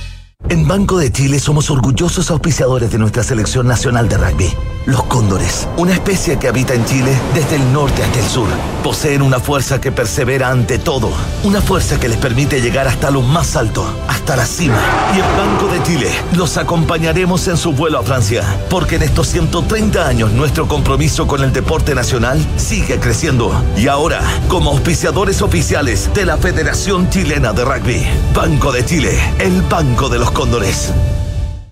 En Banco de Chile somos orgullosos auspiciadores de nuestra selección nacional de rugby. Los cóndores, una especie que habita en Chile desde el norte hasta el sur, poseen una fuerza que persevera ante todo, una fuerza que les permite llegar hasta lo más alto, hasta la cima. Y en Banco de Chile los acompañaremos en su vuelo a Francia, porque en estos 130 años nuestro compromiso con el deporte nacional sigue creciendo. Y ahora, como auspiciadores oficiales de la Federación Chilena de Rugby, Banco de Chile, el banco de los cóndores.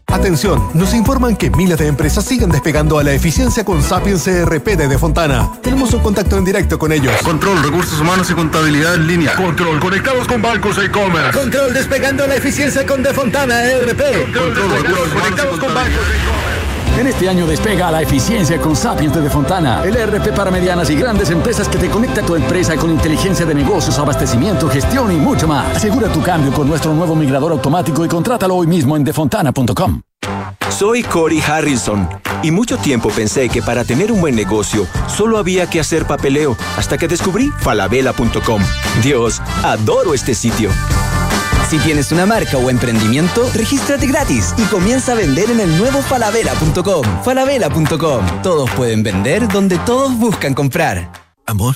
Atención, nos informan que miles de empresas siguen despegando a la eficiencia con Sapiens CRP de Fontana. Tenemos un contacto en directo con ellos. Control, recursos humanos y contabilidad en línea. Control, conectados con bancos e e-commerce. Control, despegando la eficiencia con De Fontana ERP. Control, control conectados con bancos e e-commerce. En este año despega la eficiencia con Sapiens de Fontana, el ERP para medianas y grandes empresas que te conecta a tu empresa con inteligencia de negocios, abastecimiento, gestión y mucho más. Asegura tu cambio con nuestro nuevo migrador automático y contrátalo hoy mismo en defontana.com. Soy Cory Harrison y mucho tiempo pensé que para tener un buen negocio solo había que hacer papeleo hasta que descubrí falabella.com. Dios, adoro este sitio. Si tienes una marca o emprendimiento, regístrate gratis y comienza a vender en el nuevo falabella.com. Falabella.com. Todos pueden vender donde todos buscan comprar. Amor,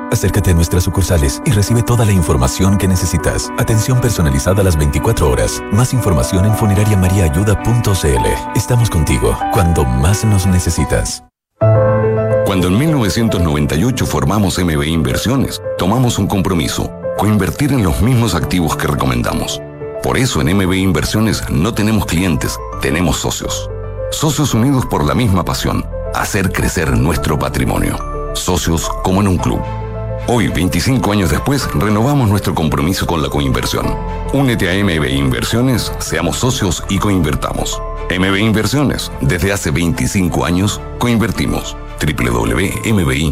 Acércate a nuestras sucursales y recibe toda la información que necesitas. Atención personalizada a las 24 horas. Más información en funerariamariaayuda.cl. Estamos contigo cuando más nos necesitas. Cuando en 1998 formamos MB Inversiones, tomamos un compromiso, coinvertir en los mismos activos que recomendamos. Por eso en MB Inversiones no tenemos clientes, tenemos socios. Socios unidos por la misma pasión, hacer crecer nuestro patrimonio. Socios como en un club. Hoy, 25 años después, renovamos nuestro compromiso con la coinversión. Únete a MB Inversiones, seamos socios y coinvertamos. MB Inversiones, desde hace 25 años, coinvertimos. www.mbi.cl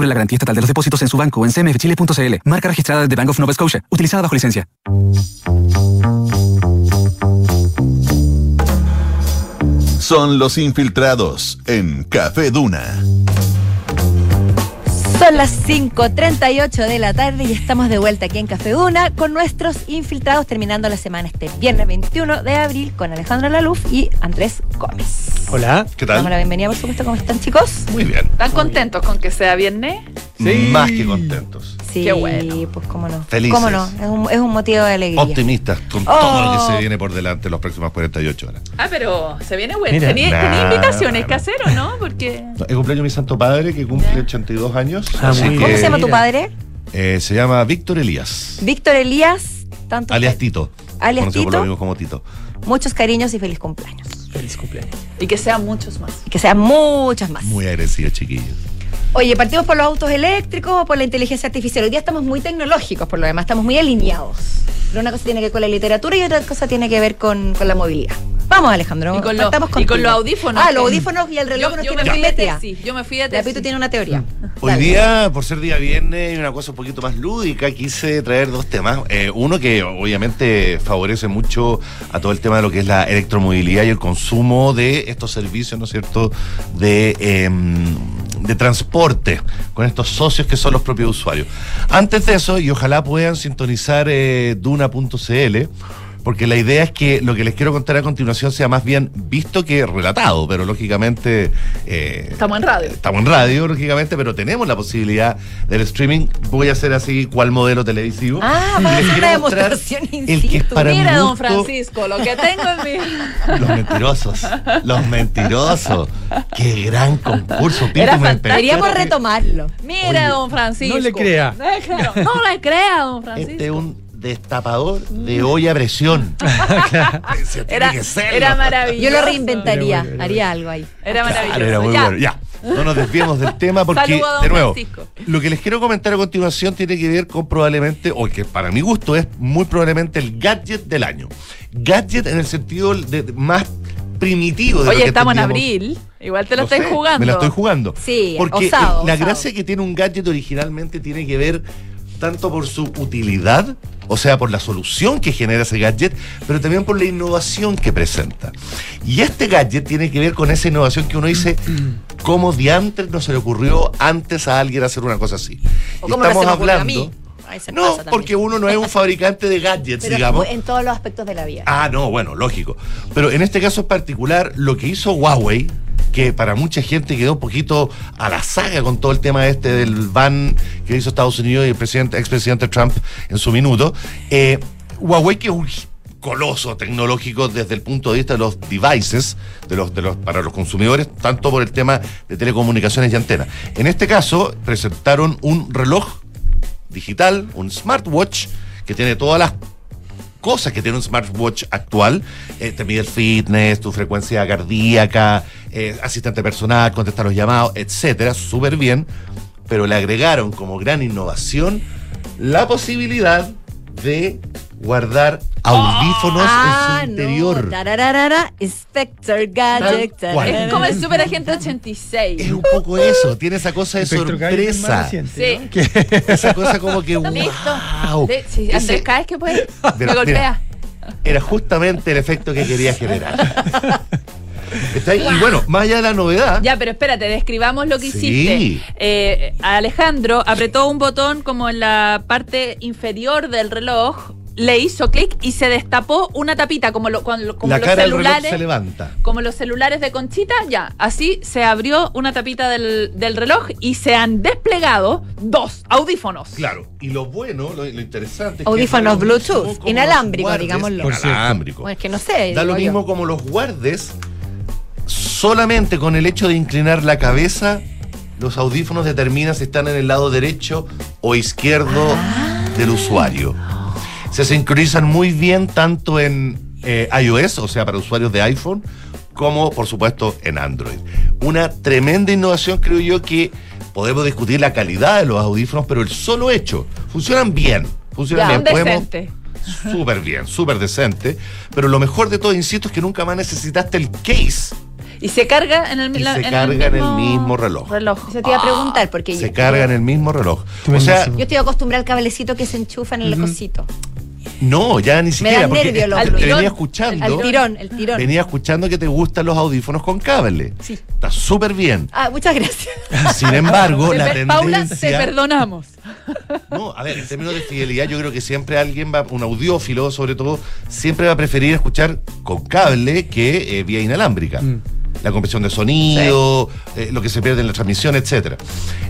la garantía estatal de los depósitos en su banco o en cmfchile.cl. Marca registrada de Bank of Nova Scotia, utilizada bajo licencia. Son los infiltrados en Café Duna. Son las 5.38 de la tarde y estamos de vuelta aquí en Café Duna con nuestros infiltrados terminando la semana este viernes 21 de abril con Alejandro Laluf y Andrés Gómez. Hola. ¿Qué Damos la bienvenida, por supuesto. ¿Cómo están, chicos? Muy bien. ¿Están contentos con que sea viernes? Más que contentos. Sí, Qué bueno. pues cómo no. Felices. ¿Cómo no? Es un, es un motivo de alegría. Optimistas con Oh. todo lo que se viene por delante en las próximas 48 horas. Ah, pero se viene bueno. Mira. ¿Tenía, Nah, tenía invitaciones nah, que hacer o no? Porque. El cumpleaños de mi santo padre que cumple 82 años. Ah, así muy que, ¿Cómo se llama tu padre? eh, se llama Víctor Elías. Víctor Elías, tanto Alias Tito. Alias Conocido por Tito. lo mismo como Tito. muchos cariños y feliz cumpleaños. Feliz cumpleaños. Y que sean muchos más. Y que sean muchas más. Muy agresivo, chiquillos. Oye, partimos por los autos eléctricos o por la inteligencia artificial. Hoy día estamos muy tecnológicos, por lo demás, estamos muy alineados. Pero una cosa tiene que ver con la literatura y otra cosa tiene que ver con, con la movilidad. Vamos, Alejandro. Y con, y con los audífonos. Ah, los audífonos y el reloj Yo, nos yo tiene me fui de tesis. Yo me fui de La tesis. Pitu tiene una teoría. Hoy Dale. día, por ser día viernes y una cosa un poquito más lúdica, quise traer dos temas. Eh, uno que obviamente favorece mucho a todo el tema de lo que es la electromovilidad y el consumo de estos servicios, ¿no es cierto?, de, em, de transporte con estos socios que son los propios usuarios. Antes de eso, y ojalá puedan sintonizar eh, duna.cl, porque la idea es que lo que les quiero contar a continuación sea más bien visto que relatado, pero lógicamente... eh, Estamos en radio. Estamos en radio, lógicamente, pero tenemos la posibilidad del streaming. Voy a hacer así cuál modelo televisivo. Ah, vamos a les hacer una demostración in el que es para Mira, don Francisco, lo que tengo en mi. Los mentirosos. Los mentirosos. Qué gran concurso. Era. Deberíamos retomarlo. Mira, Oye, don Francisco. no le crea. No le crea, don Francisco. Este es un destapador de olla a presión. Era, que serlo. era maravilloso. Yo lo reinventaría, Era bueno, era haría algo ahí. Era maravilloso. Claro, era muy ya. bueno. Ya, no nos desviemos del tema porque, de nuevo, Francisco. lo que les quiero comentar a continuación tiene que ver con probablemente, o que para mi gusto es muy probablemente el gadget del año. Gadget en el sentido de, de más primitivo de lo Oye, que estamos en abril. Igual te lo, Lo sé, jugando. Me la estoy jugando. Sí, Porque osado, la osado. gracia que tiene un gadget originalmente tiene que ver tanto por su utilidad, o sea, por la solución que genera ese gadget, pero también por la innovación que presenta. Y este gadget tiene que ver con esa innovación que uno dice, ¿cómo diantres no se le ocurrió antes a alguien hacer una cosa así? O Y cómo estamos a hablando... mí. Ahí se No, pasa porque uno no es un fabricante de gadgets, Pero digamos. en todos los aspectos de la vida. Ah, no, bueno, lógico. Pero en este caso en particular, lo que hizo Huawei, que para mucha gente quedó un poquito a la saga con todo el tema este del ban que hizo Estados Unidos y el presidente, expresidente Trump en su minuto, eh, Huawei que es un coloso tecnológico desde el punto de vista de los devices, de los, de los, para los consumidores, tanto por el tema de telecomunicaciones y antenas. En este caso, presentaron un reloj digital, un smartwatch, que tiene todas las cosas que tiene un smartwatch actual. Eh, te mide el fitness, tu frecuencia cardíaca, eh, asistente personal, contestar los llamados, etcétera, súper bien. Pero le agregaron como gran innovación la posibilidad de guardar audífonos Ah, en su no. interior. Inspector Gadget. Es como el Super Agente 86. Es un poco eso, tiene esa cosa de sorpresa. reciente, Sí. Esa cosa como que Listo. wow. Sí, Ese- Andrés, cada vez que puede, Mira, me golpea. era justamente el efecto que quería generar. Está ahí. Y bueno, más allá de la novedad, Ya, pero espérate, describamos lo que Sí. hiciste. Eh, Alejandro apretó un botón como en la parte inferior del reloj, le hizo clic y se destapó una tapita, como, lo- cuando- como la los cara del reloj celulares. se levanta. Como los celulares de Conchita, ya. Así se abrió una tapita del, del reloj y se han desplegado dos audífonos. Claro, y lo bueno, lo, lo interesante es Audífonos que Bluetooth, como inalámbrico, los guardes- digámoslo. Inalámbrico. Bueno, es que no sé. Da lo yo. mismo como los guardes, solamente con el hecho de inclinar la cabeza, los audífonos determinan si están en el lado derecho o izquierdo Ah. del usuario. Se sincronizan muy bien tanto en eh, iOS, o sea, para usuarios de iPhone, como por supuesto en Android. Una tremenda innovación, creo yo, que podemos discutir la calidad de los audífonos, pero el solo hecho, funcionan bien, funcionan Ya, bien. Podemos- súper bien, súper decente, pero lo mejor de todo, insisto, es que nunca más necesitaste el case. Y se carga en el, Y la- se en carga en el mismo reloj. reloj. Eso te iba a preguntar, porque Se yo, carga en el mismo reloj. O sea, yo estoy acostumbrada al cablecito que se enchufa en el cosito. No, ya ni Me siquiera, da porque nervio te tirón. venía El escuchando. tirón, el tirón. Venía escuchando que te gustan los audífonos con cable. Sí. Está súper bien. Ah, muchas gracias. Sin embargo, la per- Paula, te tendencia. perdonamos. No, a ver, en términos de fidelidad, yo creo que siempre alguien va, un audiófilo sobre todo, siempre va a preferir escuchar con cable que eh, vía inalámbrica. La compresión de sonido, eh, lo que se pierde en la transmisión, etcétera.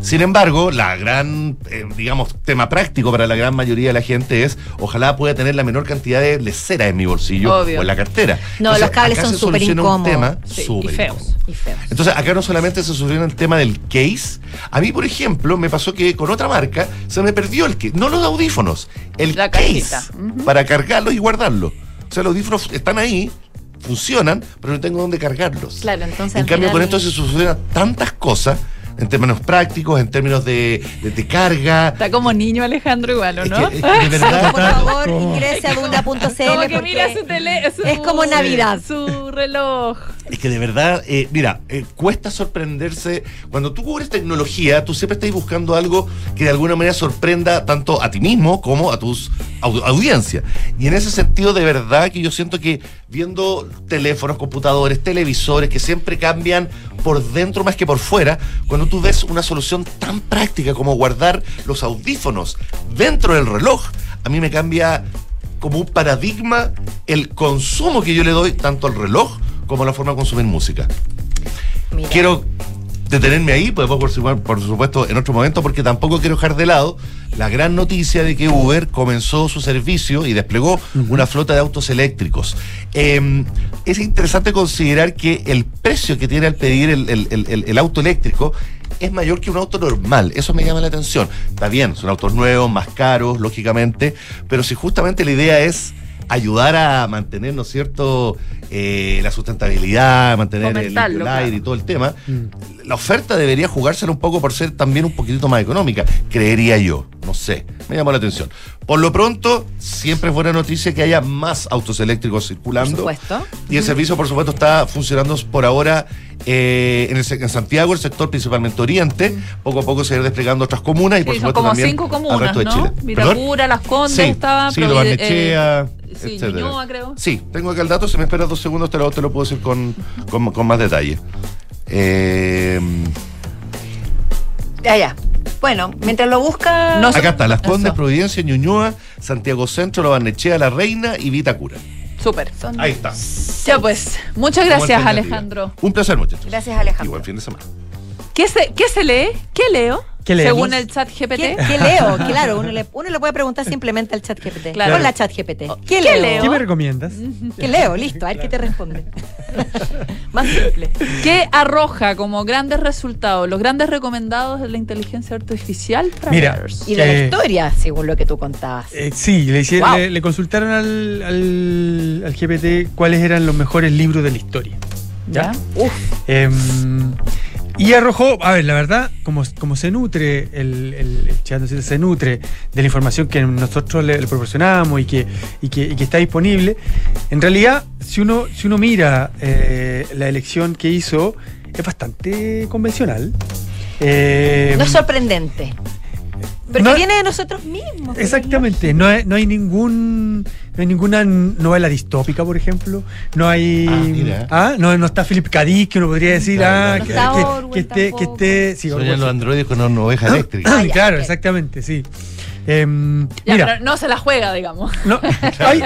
Sin embargo, la gran, eh, digamos, tema práctico para la gran mayoría de la gente es, ojalá pueda tener la menor cantidad de lecera en mi bolsillo Obvio. o en la cartera. No, los cables son súper incómodos. tema Sí, y súper feos. incómodo. Y feos. Entonces, acá no solamente se soluciona el tema del case. A mí, por ejemplo, me pasó que con otra marca se me perdió el case. No los audífonos, el La case. Para cargarlos y guardarlos. O sea, los audífonos están ahí, funcionan, pero no tengo dónde cargarlos. Claro, entonces. En cambio, final- con esto se solucionan tantas cosas en términos prácticos, en términos de, de- de carga. Está como niño Alejandro igual, ¿o ¿no? que- es que de verdad- Por favor, ingrese a duna.cl Como que porque mira su tele, su- es como Navidad. Su reloj. Es que de verdad, eh, mira, eh, cuesta sorprenderse. Cuando tú cubres tecnología, tú siempre estás buscando algo que de alguna manera sorprenda tanto a ti mismo como a tus au- audiencia. Y en ese sentido, de verdad que yo siento que viendo teléfonos, computadores, televisores que siempre cambian por dentro más que por fuera, cuando tú ves una solución tan práctica como guardar los audífonos dentro del reloj, a mí me cambia como un paradigma el consumo que yo le doy tanto al reloj como a la forma de consumir música. Quiero detenerme ahí, podemos por, su- por supuesto en otro momento, porque tampoco quiero dejar de lado la gran noticia de que Uber comenzó su servicio y desplegó una flota de autos eléctricos. Eh, es interesante considerar que el precio que tiene al pedir el, el- el- el- el auto eléctrico es mayor que un auto normal. Eso me llama la atención. Está bien, son autos nuevos, más caros, lógicamente, pero si justamente la idea es ayudar a mantener, ¿no es cierto?, eh, la sustentabilidad, mantener el, el claro. aire y todo el tema, la oferta debería jugársela un poco por ser también un poquitito más económica, creería yo, no sé, me llamó la atención. Por lo pronto, siempre es buena noticia que haya más autos eléctricos circulando. Por supuesto. Y el servicio, por supuesto, está funcionando por ahora eh, en, el se- en Santiago, el sector principalmente oriente. Poco a poco se irá desplegando otras comunas y, por Sí, supuesto, como también cinco al comunas, resto de ¿no? Chile. Vitacura, Las Condes Sí, estaba. sí, Provide- eh, sí. Ñuñoa, creo. Sí, tengo acá el dato. Si me esperas dos segundos, te lo, te lo puedo decir con, con, con más detalle. Eh, Ya, ya. Bueno, mientras lo busca. acá está, Las Condes, Eso. Providencia, Ñuñoa, Santiago Centro, Lo Barnechea, La Reina y Vitacura. Súper. Ahí está. Ya pues, muchas gracias. Alejandro. Un placer, muchachos. Gracias, Y Alejandro. buen fin de semana. ¿Qué se, qué se lee? ¿Qué leo? ¿Qué? Según el chat GPT. ¿Qué, qué leo? Claro, uno le, uno le puede preguntar simplemente al chat GPT. Claro. Hola, chat GPT. ¿Qué, ¿Qué leo? leo? ¿Qué me recomiendas? ¿Qué leo? Listo, a ver qué te responde. Más simple. ¿Qué arroja como grandes resultados, los grandes recomendados de la inteligencia artificial para Mira? Y de la Eh, historia, según lo que tú contabas. Eh, sí, le, hicieron- Wow. le, le consultaron al, al, al GPT cuáles eran los mejores libros de la historia. ¿Ya? Uf. Em, y arrojó, a ver, la verdad, como, como se nutre, el, el, el se nutre de la información que nosotros le, le proporcionamos y que, y, que, y que está disponible, en realidad, si uno, si uno mira eh, la elección que hizo, es bastante convencional. Eh, No es sorprendente. Porque no- viene de nosotros mismos. Exactamente, no hay, no hay ningún no hay ninguna novela distópica, por ejemplo, no hay Ah, mira. ah, no, no está Philip K. Dick, que uno podría decir Claro, ah, no que, que- que esté, que esté sí, Soñan Orwell, los sí. androides con una oveja eléctrica. Ah, ya, claro, exactamente, sí. Em, Ya, mira, pero no se la juega, digamos. no, hay-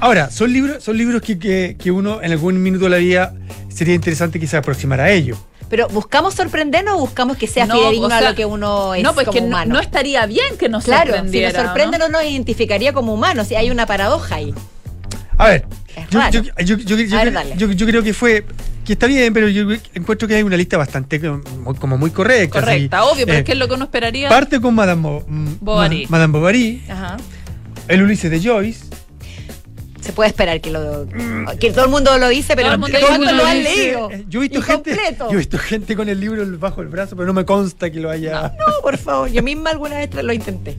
ahora, son libros, son libros que, que- que uno en algún minuto de la vida sería interesante que se aproximara a ellos. Pero ¿buscamos sorprendernos o buscamos que sea No, fidedigno o sea, a lo que uno es no, pues como que no, humano? no estaría bien que nos claro, si sorprendiera. nos sorprende ¿no? no nos identificaría como humanos. Si hay una paradoja ahí. A ver, yo, yo- yo- yo- creo que fue, que está bien, pero yo encuentro que hay una lista bastante eh, como muy correcta. así. Correcta, obvio, pero Eh, es que es lo que uno esperaría. Parte con Madame Bo- mm, Bovary. Ma- Madame Bovary, Ajá. el Ulises de Joyce, Se puede esperar que lo que todo el mundo lo dice, pero Todo el mundo ¿cuántos dice, lo han dice, leído? Yo he visto gente, yo he visto gente con el libro bajo el brazo, pero no me consta que lo haya. No, por favor, yo misma alguna vez lo intenté.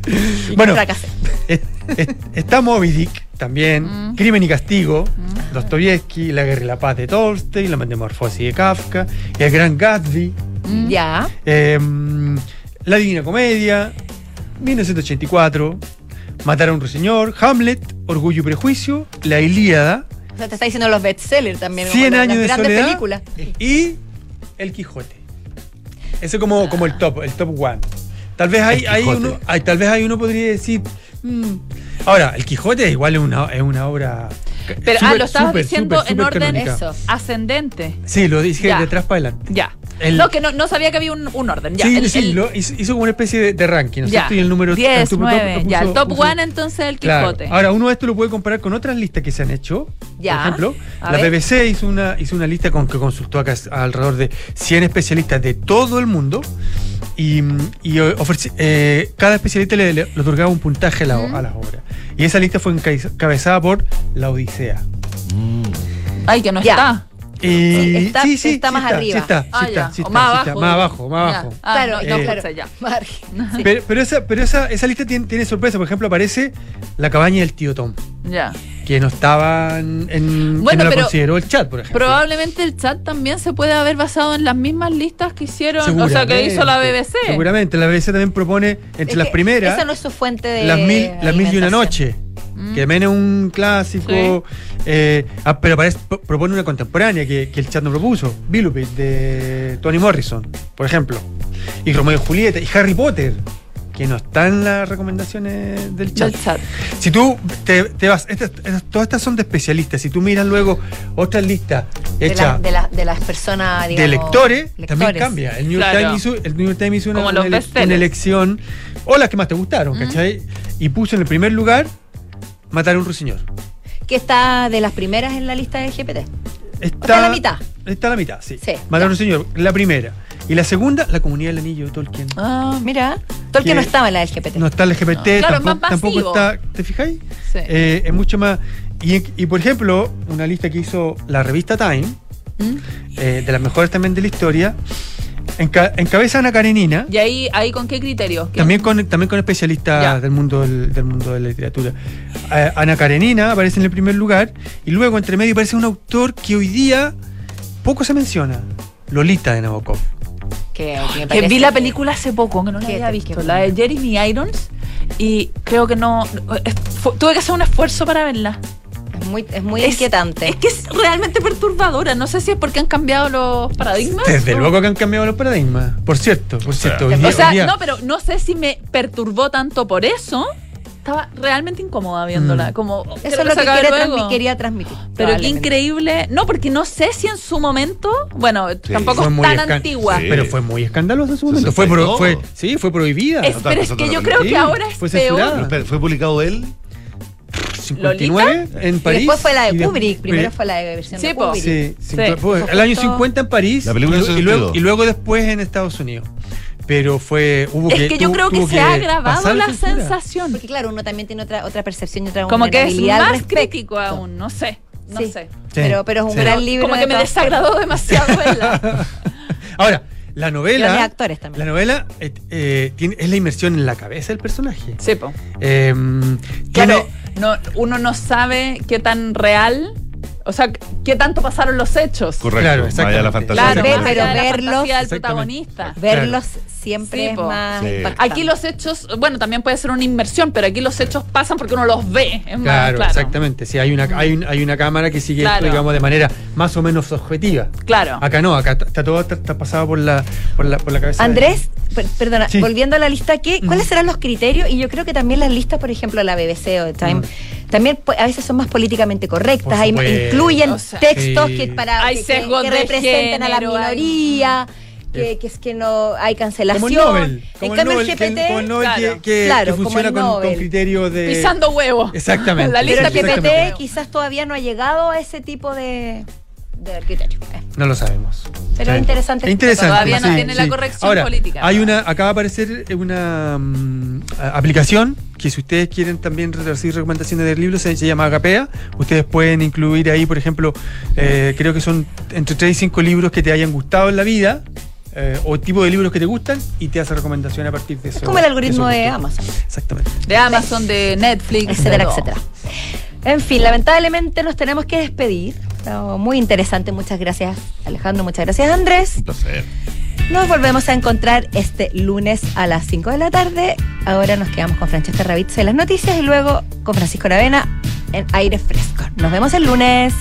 Y Bueno. fracasé. Es- es- está Moby Dick también, Mm. Crimen y Castigo, Dostoyevsky, La Guerra y la Paz de Tolstoy, La Metamorfosis de Kafka, El Gran Gatsby, Ya. eh, La Divina Comedia, 1984, Matar a un ruiseñor, Hamlet, Orgullo y Prejuicio, La Ilíada, O sea, te está diciendo los bestsellers también. 100 como las años de grandes soledad películas. y El Quijote. Ese como, como el top, el top one. Tal vez hay, hay uno, hay- tal vez hay uno podría decir. mm. Ahora, el Quijote igual es una, es una obra. Pero, ah, lo estabas diciendo en orden canónica. eso, ascendente. Sí, lo dije Ya. de atrás para adelante. Ya. El- no, que no, no sabía que había un, un orden. Ya. sí, el- sí, el- lo hizo, hizo como una especie de, de ranking, ¿no es ya. cierto? Y el número 10, el top- 9. top- ya, el top puso- 1 entonces el Claro. Quijote. Ahora, uno de esto lo puede comparar con otras listas que se han hecho. Ya. Por ejemplo, A la ver. BBC hizo una, hizo una lista con que consultó a alrededor de 100 especialistas de todo el mundo. Y, y eh, cada especialista le, le- le otorgaba un puntaje a, la, a las obras. Y esa lista fue encabezada por La Odisea. Ay, que no Ya. está. Y, Sí, está- sí, sí, está sí más arriba. Sí está, sí Ah, está, O está, más sí abajo. está, más abajo, más Ya. abajo. Ah, claro, no, eh, claro. Margen. Pero, pero esa, pero esa, esa lista tiene, tiene sorpresa. Por ejemplo, aparece La cabaña del tío Tom. Ya. que no estaba en, en- Bueno, que no la pero consideró el chat, por ejemplo. Probablemente el chat también se puede haber basado en las mismas listas que hicieron, o sea, que hizo la BBC. Seguramente, la BBC también propone entre Es las primeras Esa no es su fuente de. las mil, las mil y una alimentación. Que también es un clásico. eh, ah, pero parece- pro- propone una contemporánea que, que el chat no propuso. Billupit de Tony Morrison, por ejemplo. Y Romeo y Julieta. Y Harry Potter. Que no está en las recomendaciones del chat. Del chat. Si tú te, te vas, estas- estas- todas estas son de especialistas. Si tú miras luego otras listas De, la- hechas de, la- de las personas, digamos. de lectores, también cambia. El New York Claro. Times hizo, el New York Times hizo una, ele- elección, o las que más te gustaron, ¿cachai? Y puso en el primer lugar Matar a un ruiseñor. Que está de las primeras en la lista del GPT. Está, la mitad. Está la mitad, sí. Sí, Matar a un ruiseñor, la primera. Y la segunda, La comunidad del anillo de Tolkien. Ah, Mira, Tolkien no estaba en la LGBT. No está el LGBT, Claro, es tampoco, más tampoco masivo. está. ¿Te fijáis? Sí. Eh, es mucho más. Y, y, por ejemplo, una lista que hizo la revista Time, ¿Mm? eh, de las mejores también de la historia, enca- encabeza Ana Karenina. ¿Y ahí, ahí con qué criterio? ¿Qué- También con, también con especialistas Ya. del mundo del, del mundo de la literatura. Eh, Ana Karenina aparece en el primer lugar y luego entre medio aparece un autor que hoy día poco se menciona, Lolita de Nabokov. Que, que vi la película hace poco, que no la había visto, la de Jeremy Irons, y creo que no. tuve que hacer un esfuerzo para verla. Es muy, es muy Es- inquietante. Es que es realmente perturbadora. No sé si es porque han cambiado los paradigmas. Desde o- luego que han cambiado los paradigmas. Por cierto, por cierto. día- O sea, día- no, pero no sé si me perturbó tanto por eso. Estaba realmente incómoda viéndola. Mm. Como, Eso es lo que quiere luego. transmi- quería transmitir. Pero qué increíble. No, porque no sé si en su momento. Bueno, tampoco es tan antigua. Sí. Pero fue muy escandalosa en su momento. Fue, 62. pro- fue, sí, fue prohibida. Es- pero es que yo creo que ahora es fue peor. ¿Fue publicado él? 59 en Y París. después fue la de Kubrick. Primero fue la de versión Sí, de. Kubrick. Sí, Sí. fue el año justo- 50 en París La película y, luego, 62. y luego después en Estados Unidos. Pero fue. Hubo Es que yo tu- creo que se ha agravado la sensación. Porque claro, uno también tiene otra, otra percepción y otra Como que es más respecto. crítico aún. No sé. No Sí. sé. Sí, Pero, pero es un sí. gran libro. Como de que me desagradó demasiado verla. Ahora, la novela. actores también. La novela eh, eh, tiene, es la inmersión en la cabeza del personaje. Sí, po. Eh, Claro, tiene- no, uno no sabe qué tan real, o sea, qué tanto pasaron los hechos. Correcto. Claro, Vaya la exactamente. fantasía. Claro, pero la verlos- fantasía del protagonista. Verlos siempre Sí, es más. Sí. Aquí los hechos, bueno, también puede ser una inmersión, pero aquí los hechos pasan porque uno los ve. Es más, Claro, claro. exactamente. Sí, hay una, hay, un- hay una cámara que sigue Claro. esto, digamos, de manera más o menos objetiva. Claro. Acá no, acá está todo está, está pasado por la, por la, por la cabeza. Andrés, per- perdona, Sí. volviendo a la lista, ¿qué, ¿cuáles serán los criterios? Y yo creo que también las listas, por ejemplo, la BBC o Time, también a veces son más políticamente correctas, hay- incluyen O sea, textos sí. que para Hay que, que- representen a la hay- minoría, que, que es que no hay cancelación. Como el Nobel. Como en el cambio, Nobel, el GPT, que- claro. que, Claro, que como funciona con, con criterio de. Pisando huevo. Exactamente. La pero lista el. GPT quizás todavía no ha llegado a ese tipo de, de criterio. Eh. No lo sabemos. Pero es interesante. Es interesante. Todavía no sí, tiene la corrección Ahora, política. Hay una, acaba de aparecer una mm, aplicación que si ustedes quieren también recibir recomendaciones de libros se, se llama Agapea. Ustedes pueden incluir ahí, por ejemplo, eh, creo que son entre 3 y 5 libros que te hayan gustado en la vida. eh, o tipo de libros que te gustan y te hace recomendación a partir de eso. Es como el algoritmo de gustos. Amazon. Exactamente. De Amazon, de Netflix, etcétera, de etcétera. En fin, lamentablemente nos tenemos que despedir. Muy interesante. Muchas gracias, Alejandro. Muchas gracias, Andrés. Un placer. Nos volvemos a encontrar este lunes a las 5 de la tarde. Ahora nos quedamos con Francesca Ravizza en las noticias y luego con Francisco Aravena en aire fresco. Nos vemos el lunes.